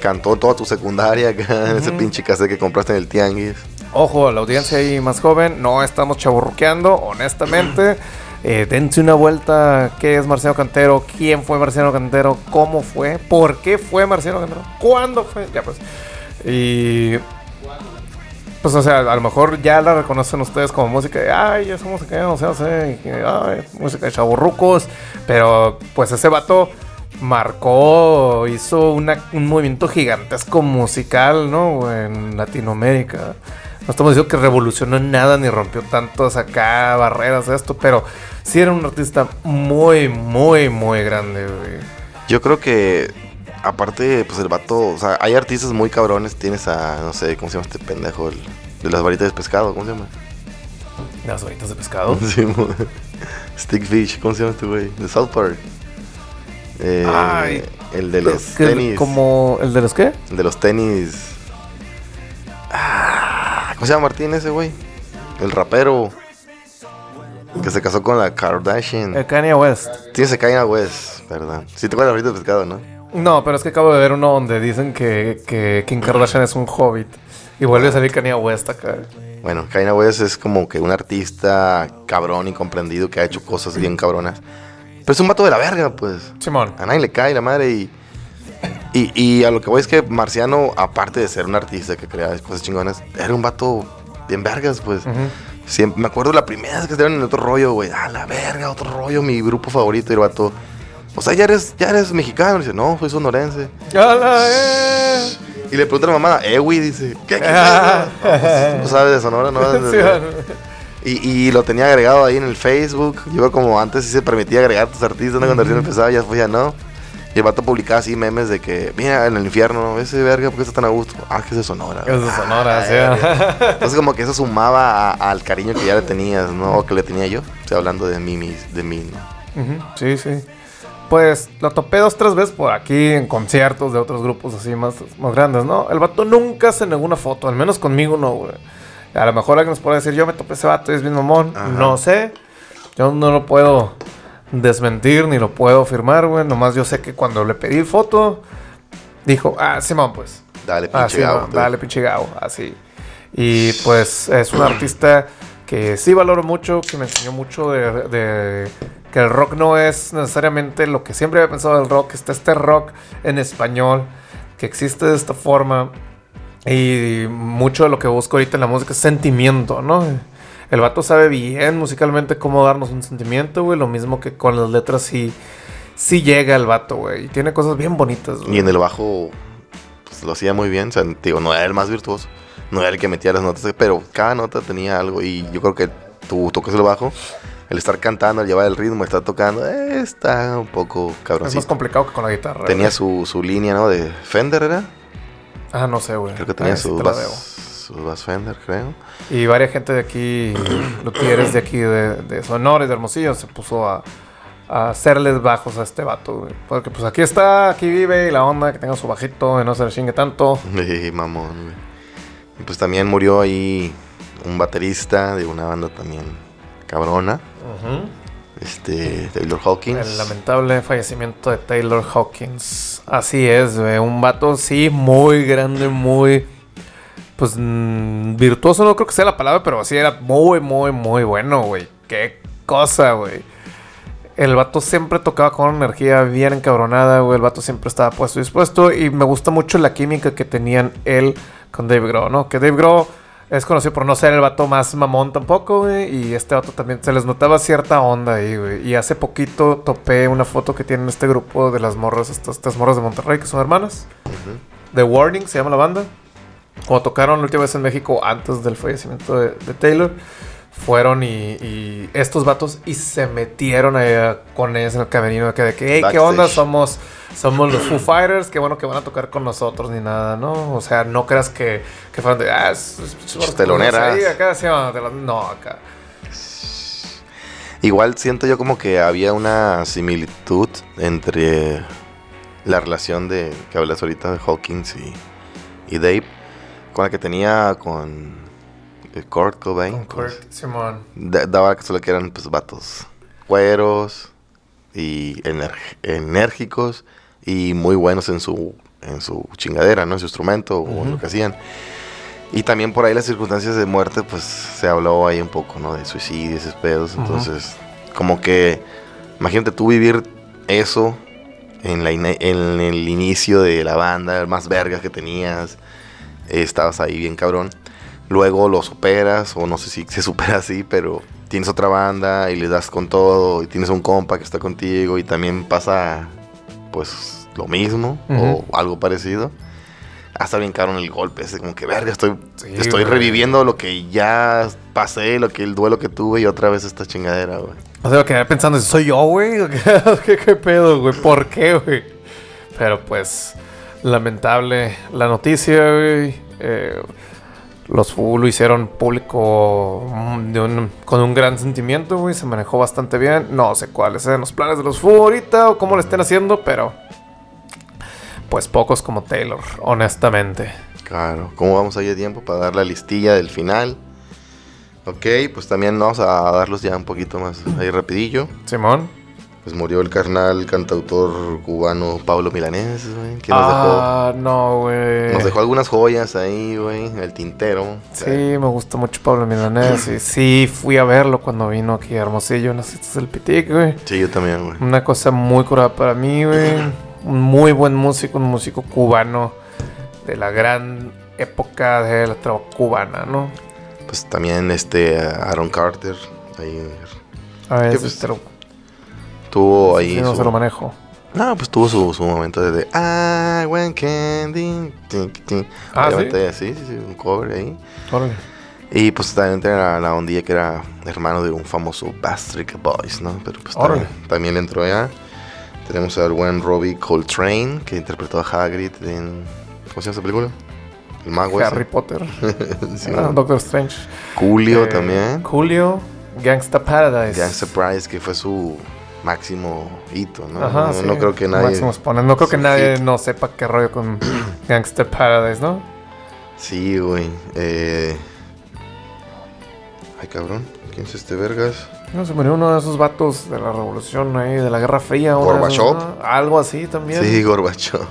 cantó toda tu secundaria acá, en ese pinche cassette que compraste en el tianguis. ojo, la audiencia ahí más joven, no estamos chaburruqueando, honestamente. Eh, dense una vuelta. ¿Qué es Marciano Cantero? ¿Quién fue Marciano Cantero? ¿Cómo fue? ¿Por qué fue Marciano Cantero? ¿Cuándo fue? Ya pues. Y. Pues, o sea, a lo mejor ya la reconocen ustedes como música de, ay, esa música ya no se hace, ay, música de chaburrucos. Pero, pues, ese vato marcó, hizo un movimiento gigantesco musical, ¿no? En Latinoamérica. No estamos diciendo que revolucionó nada ni rompió tantos acá barreras de esto, pero sí era un artista muy, muy, muy grande, güey. Yo creo que aparte, pues el vato, o sea, hay artistas muy cabrones. Tienes a, no sé, ¿cómo se llama este pendejo? El, de las varitas de pescado, ¿cómo se llama? Las varitas de pescado. Sí, Stickfish, ¿cómo se llama este güey? De South Park. Eh, Ay. el de los tenis. Como el de los qué? El de los tenis. Ah, ¿Cómo se llama Martín ese güey? El rapero. Que se casó con la Kardashian. El Kanye West. Tiene se Kanye West, ¿verdad? Sí, te acuerdas de la varita de pescado, ¿no? No, pero es que acabo de ver uno donde dicen que, que Kim Kardashian es un hobbit. Y vuelve a salir Kanye West acá. Bueno, Kanye West es como que un artista cabrón y comprendido que ha hecho cosas bien cabronas. Pero es un vato de la verga, pues. Simón. A nadie le cae la madre y, y... y a lo que voy es que Marciano, aparte de ser un artista que crea cosas chingonas, era un vato bien vergas, pues. Siempre, me acuerdo la primera vez que estuvieron en otro rollo, güey. Ah, la verga, otro rollo, mi grupo favorito. Y el vato... O sea, ya eres, ya eres mexicano. Y dice, no, soy sonorense. Y le pregunta a la mamá, eh, güey, dice, ¿qué? ¿Qué pedo?" No, pues, sabes de Sonora, ¿no? Sí, bueno. Y, y lo tenía agregado ahí en el Facebook. Yo como antes sí se permitía agregar a tus artistas, ¿no? Cuando recién empezaba, ya después ya no. Y el vato publicaba así memes de que, mira, en el infierno, ese verga, ¿por qué está tan a gusto? Ah, que es de Sonora. Es de Sonora, sí. Entonces como que eso sumaba a- al cariño que ya le tenías, ¿no? O que le tenía yo. Estoy hablando de mí, de mí, ¿no? Sí, sí. Pues lo topé dos, tres veces por aquí en conciertos de otros grupos así más, más grandes, ¿no? El vato nunca se negó una foto, al menos conmigo no, güey. A lo mejor alguien nos puede decir, yo me topé ese vato y es bien mamón. Ajá. No sé. Yo no lo puedo desmentir ni lo puedo afirmar, güey. Nomás yo sé que cuando le pedí foto, dijo, ah, Simón, pues. Dale, Ah, pinche Gabo, no, tú. dale, pinche Gabo, así. Y pues es un artista que sí valoro mucho, que me enseñó mucho de, de- que el rock no es necesariamente lo que siempre había pensado del rock, está este rock en español, que existe de esta forma. Y mucho de lo que busco ahorita en la música es sentimiento, ¿no? El vato sabe bien musicalmente cómo darnos un sentimiento, güey. Lo mismo que con las letras sí, sí llega el vato, güey. Y tiene cosas bien bonitas, güey. Y en el bajo pues, lo hacía muy bien. O sea, digo, no era el más virtuoso. No era el que metía las notas, pero cada nota tenía algo. Y yo creo que tú tocas el bajo. El estar cantando, el llevar el ritmo, el estar tocando, eh, está un poco Es más complicado que con la guitarra. Tenía su, su línea, ¿no? De Fender, ¿era? Ah, no sé, güey. Creo que tenía Ah, sí su, la bass, su bass Fender, creo. Y varias gente de aquí, luthieres de aquí, de, de Sonora y de Hermosillo, se puso a, a hacerles bajos a este vato, güey. Porque pues aquí está, aquí vive y la onda, que tenga su bajito y no se le chingue tanto. Mamón, güey. Y pues también murió ahí un baterista de una banda también cabrona. Este, Taylor Hawkins. El lamentable fallecimiento de Taylor Hawkins. Así es, güey. Un vato, sí, muy grande, muy. Pues mm, virtuoso, no creo que sea la palabra, pero sí era muy, muy, muy bueno, güey. Qué cosa, güey. El vato siempre tocaba con una energía bien encabronada, güey. El vato siempre estaba puesto y dispuesto. Y me gusta mucho la química que tenían él con Dave Grohl, ¿no? Que Dave Grohl es conocido por no ser el vato más mamón tampoco, güey. Y este vato también se les notaba cierta onda ahí, güey. Y hace poquito topé una foto que tienen este grupo de las morras, estas, estas morras de Monterrey, que son hermanas. Ujú. The Warning se llama la banda. Cuando tocaron la última vez en México antes del fallecimiento de, de Taylor, fueron y, y estos vatos y se metieron ahí con ellos en el camerino de que, de que hey, ¿qué onda? Somos, somos los Foo Fighters, qué bueno que van a tocar con nosotros ni nada, ¿no? O sea, no creas que, que fueron de, ah, es, es- Teloneras. ahí, acá, sí, no, acá. Igual siento yo como que había una similitud entre la relación de que hablas ahorita de Hawkins y, y Dave con la que tenía con eh, Kurt Cobain. Con pues. Simón. Da- daba que solo que eran pues vatos cueros y enérgicos y muy buenos en su en su chingadera, ¿no? En su instrumento o en lo que hacían. Y también por ahí las circunstancias de muerte, pues se habló ahí un poco, ¿no? De suicidios, esos pedos. Entonces, como que, imagínate tú vivir eso en, la en el inicio de la banda, más vergas que tenías. eh, estabas ahí bien cabrón. Luego lo superas, o no sé si se supera así, pero tienes otra banda y le das con todo. Y tienes un compa que está contigo y también pasa, pues, lo mismo o algo parecido. Hasta bien cabrón el golpe, ese como que verga, estoy, Sí, estoy güey. reviviendo lo que ya pasé, lo que el duelo que tuve y otra vez esta chingadera, güey. O sea, quedé pensando, ¿soy yo, güey? ¿Qué, qué pedo, güey? ¿Por qué, güey? Pero pues, lamentable la noticia, güey. Eh, los Fu lo hicieron público mm, de un- con un gran sentimiento, güey. Se manejó bastante bien. No sé cuáles sean los planes de los Fu ahorita o cómo lo estén haciendo, pero... Pues pocos como Taylor, honestamente. Claro, ¿cómo vamos ahí de tiempo para dar la listilla del final? Ok, pues también vamos a darlos ya un poquito más ahí rapidillo. Simón. Pues murió el carnal cantautor cubano Pablo Milanés, güey. Que nos, ah, no, güey. dejó, nos dejó algunas joyas ahí, güey, el tintero. Sí, me gusta mucho Pablo Milanés. y sí, fui a verlo cuando vino aquí a Hermosillo, en las fiestas del Pitic, güey. Sí, yo también, güey. Una cosa muy curada para mí, güey. Un muy buen músico, un músico cubano de la gran época de la trova cubana, ¿no? Pues también este Aaron Carter, ahí A ver, ¿Qué, si pues, tuvo ahí no su- se lo manejo. No, pues tuvo su, su momento de, I want candy. tin, tin. Ah, ¿sí? Obviamente, sí, sí, sí, un cover ahí. Órale. Y pues también tenía la, la ondilla que era hermano de un famoso Bastric Boys, ¿no? Pero pues también, también entró allá. Tenemos al buen Robbie Coltrane, que interpretó a Hagrid en... ¿Cómo se llama esa película? El mago Harry ese. Potter. Sí, Ah. Doctor Strange. Julio Eh, también. Julio. Gangsta Paradise. Gangsta Prize, que fue su máximo hito, ¿no? Ajá, no, sí. no creo que nadie... Máximo exponente. No creo que nadie hit. no sepa qué rollo con Gangster Paradise, ¿no? Sí, güey. Eh... Ay, cabrón. ¿Quién es este vergas? No, se murió uno de esos vatos de la revolución ahí, de la Guerra Fría. Gorbachev. ¿no? Algo así también. Sí, Gorbachev.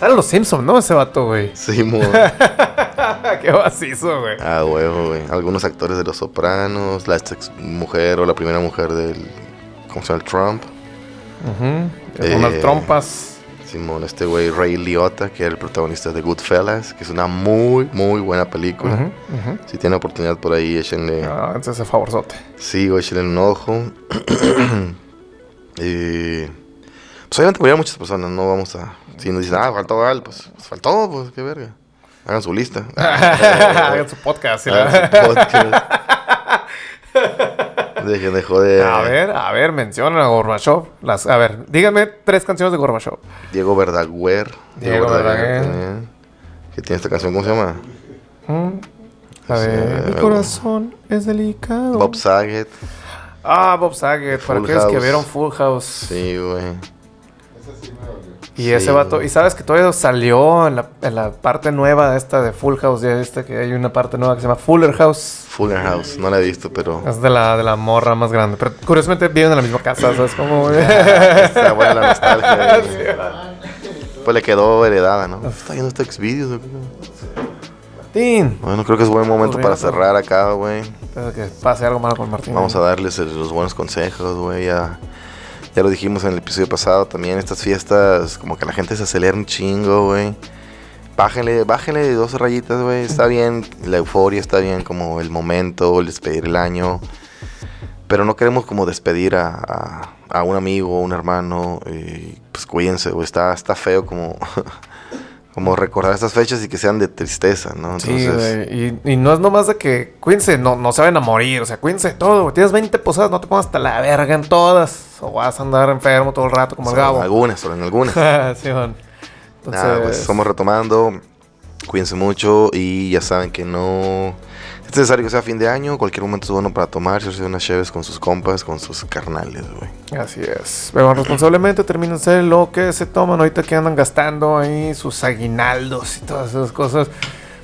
Sale los Simpsons, ¿no? Ese vato, güey. Sí, mo. Qué macizo, güey. Ah, huevo, güey. Algunos actores de Los Sopranos, la ex mujer o la primera mujer del. El Trump. Ujú. Eh, Unas trompas. Simón, este güey Ray Liotta, que era el protagonista de Goodfellas, que es una muy, muy buena película. Si tienen oportunidad por ahí, échenle. Ah, entonces ese favorzote. Sí, güey, échenle un ojo. y. Pues obviamente murieron muchas personas, no vamos a. Si nos dicen, ah, faltó algo, pues, pues faltó, pues qué verga. Hagan su lista. Hagan su podcast. Hagan su podcast. Dejen de joder. A ver, a ver, mencionan a Gorbachev. Las, a ver, díganme tres canciones de Gorbachev. Diego Verdaguer. Diego Verdaguer. también, Que tiene esta canción, ¿cómo se llama? Mm. Sí, de Mi corazón es delicado. Bob Saget. Ah, Bob Saget. Para aquellos que vieron Full House. Sí, güey. Y Sí, ese vato. Y sabes que todavía salió en la, en la parte nueva de esta de Full House. Ya viste que hay una parte nueva que se llama Fuller House. Fuller House. No la he visto, pero. Es de la, de la morra más grande. Pero curiosamente viven en la misma casa. ¿Sabes cómo? Está buena la nostalgia. Pues le quedó heredada, ¿no? Está viendo este Xvideos. Martín. Bueno, creo que es buen momento para cerrar acá, güey. Que pase algo malo con Martín. Vamos a darles los buenos consejos, güey. Ya lo dijimos en el episodio pasado también. Estas fiestas, como que la gente se acelera un chingo, güey. Bájenle, bájenle dos rayitas, güey. Está bien, la euforia está bien, como el momento, el despedir el año. Pero no queremos como despedir a, a, un amigo, un hermano. Y pues cuídense, güey. Está, está feo como, como recordar estas fechas y que sean de tristeza, ¿no? Sí, güey. Y, y no es nomás de que cuídense, no, no se vayan a morir. O sea, cuídense de todo. güey. Tienes 20 posadas, no te pongas hasta la verga en todas. O vas a andar enfermo todo el rato como el solo en Gabo. algunas, solo en algunas. sí, man. Entonces, Nada, pues estamos retomando. Cuídense mucho y ya saben que no es necesario que sea fin de año. Cualquier momento es bueno para tomar, hacerse unas cheves con sus compas, con sus carnales, güey. Así es. Beban responsablemente, termínense lo que se toman ahorita que andan gastando ahí sus aguinaldos y todas esas cosas.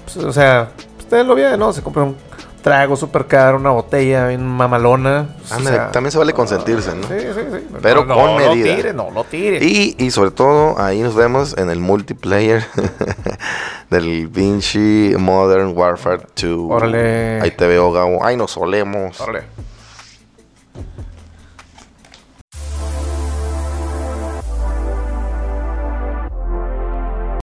Pues, o sea, ustedes lo bien, ¿no? Se compra un trago súper caro, una botella bien mamalona. Pues, o Ándale, sea, también se vale consentirse, ¿no? Sí, sí, sí. Pero no, con no medida. lo tire, no lo tire. Y, y sobre todo, ahí nos vemos en el multiplayer del Vinci Modern Warfare 2. Órale. Ahí te veo, Gabo. Ahí nos solemos. Órale.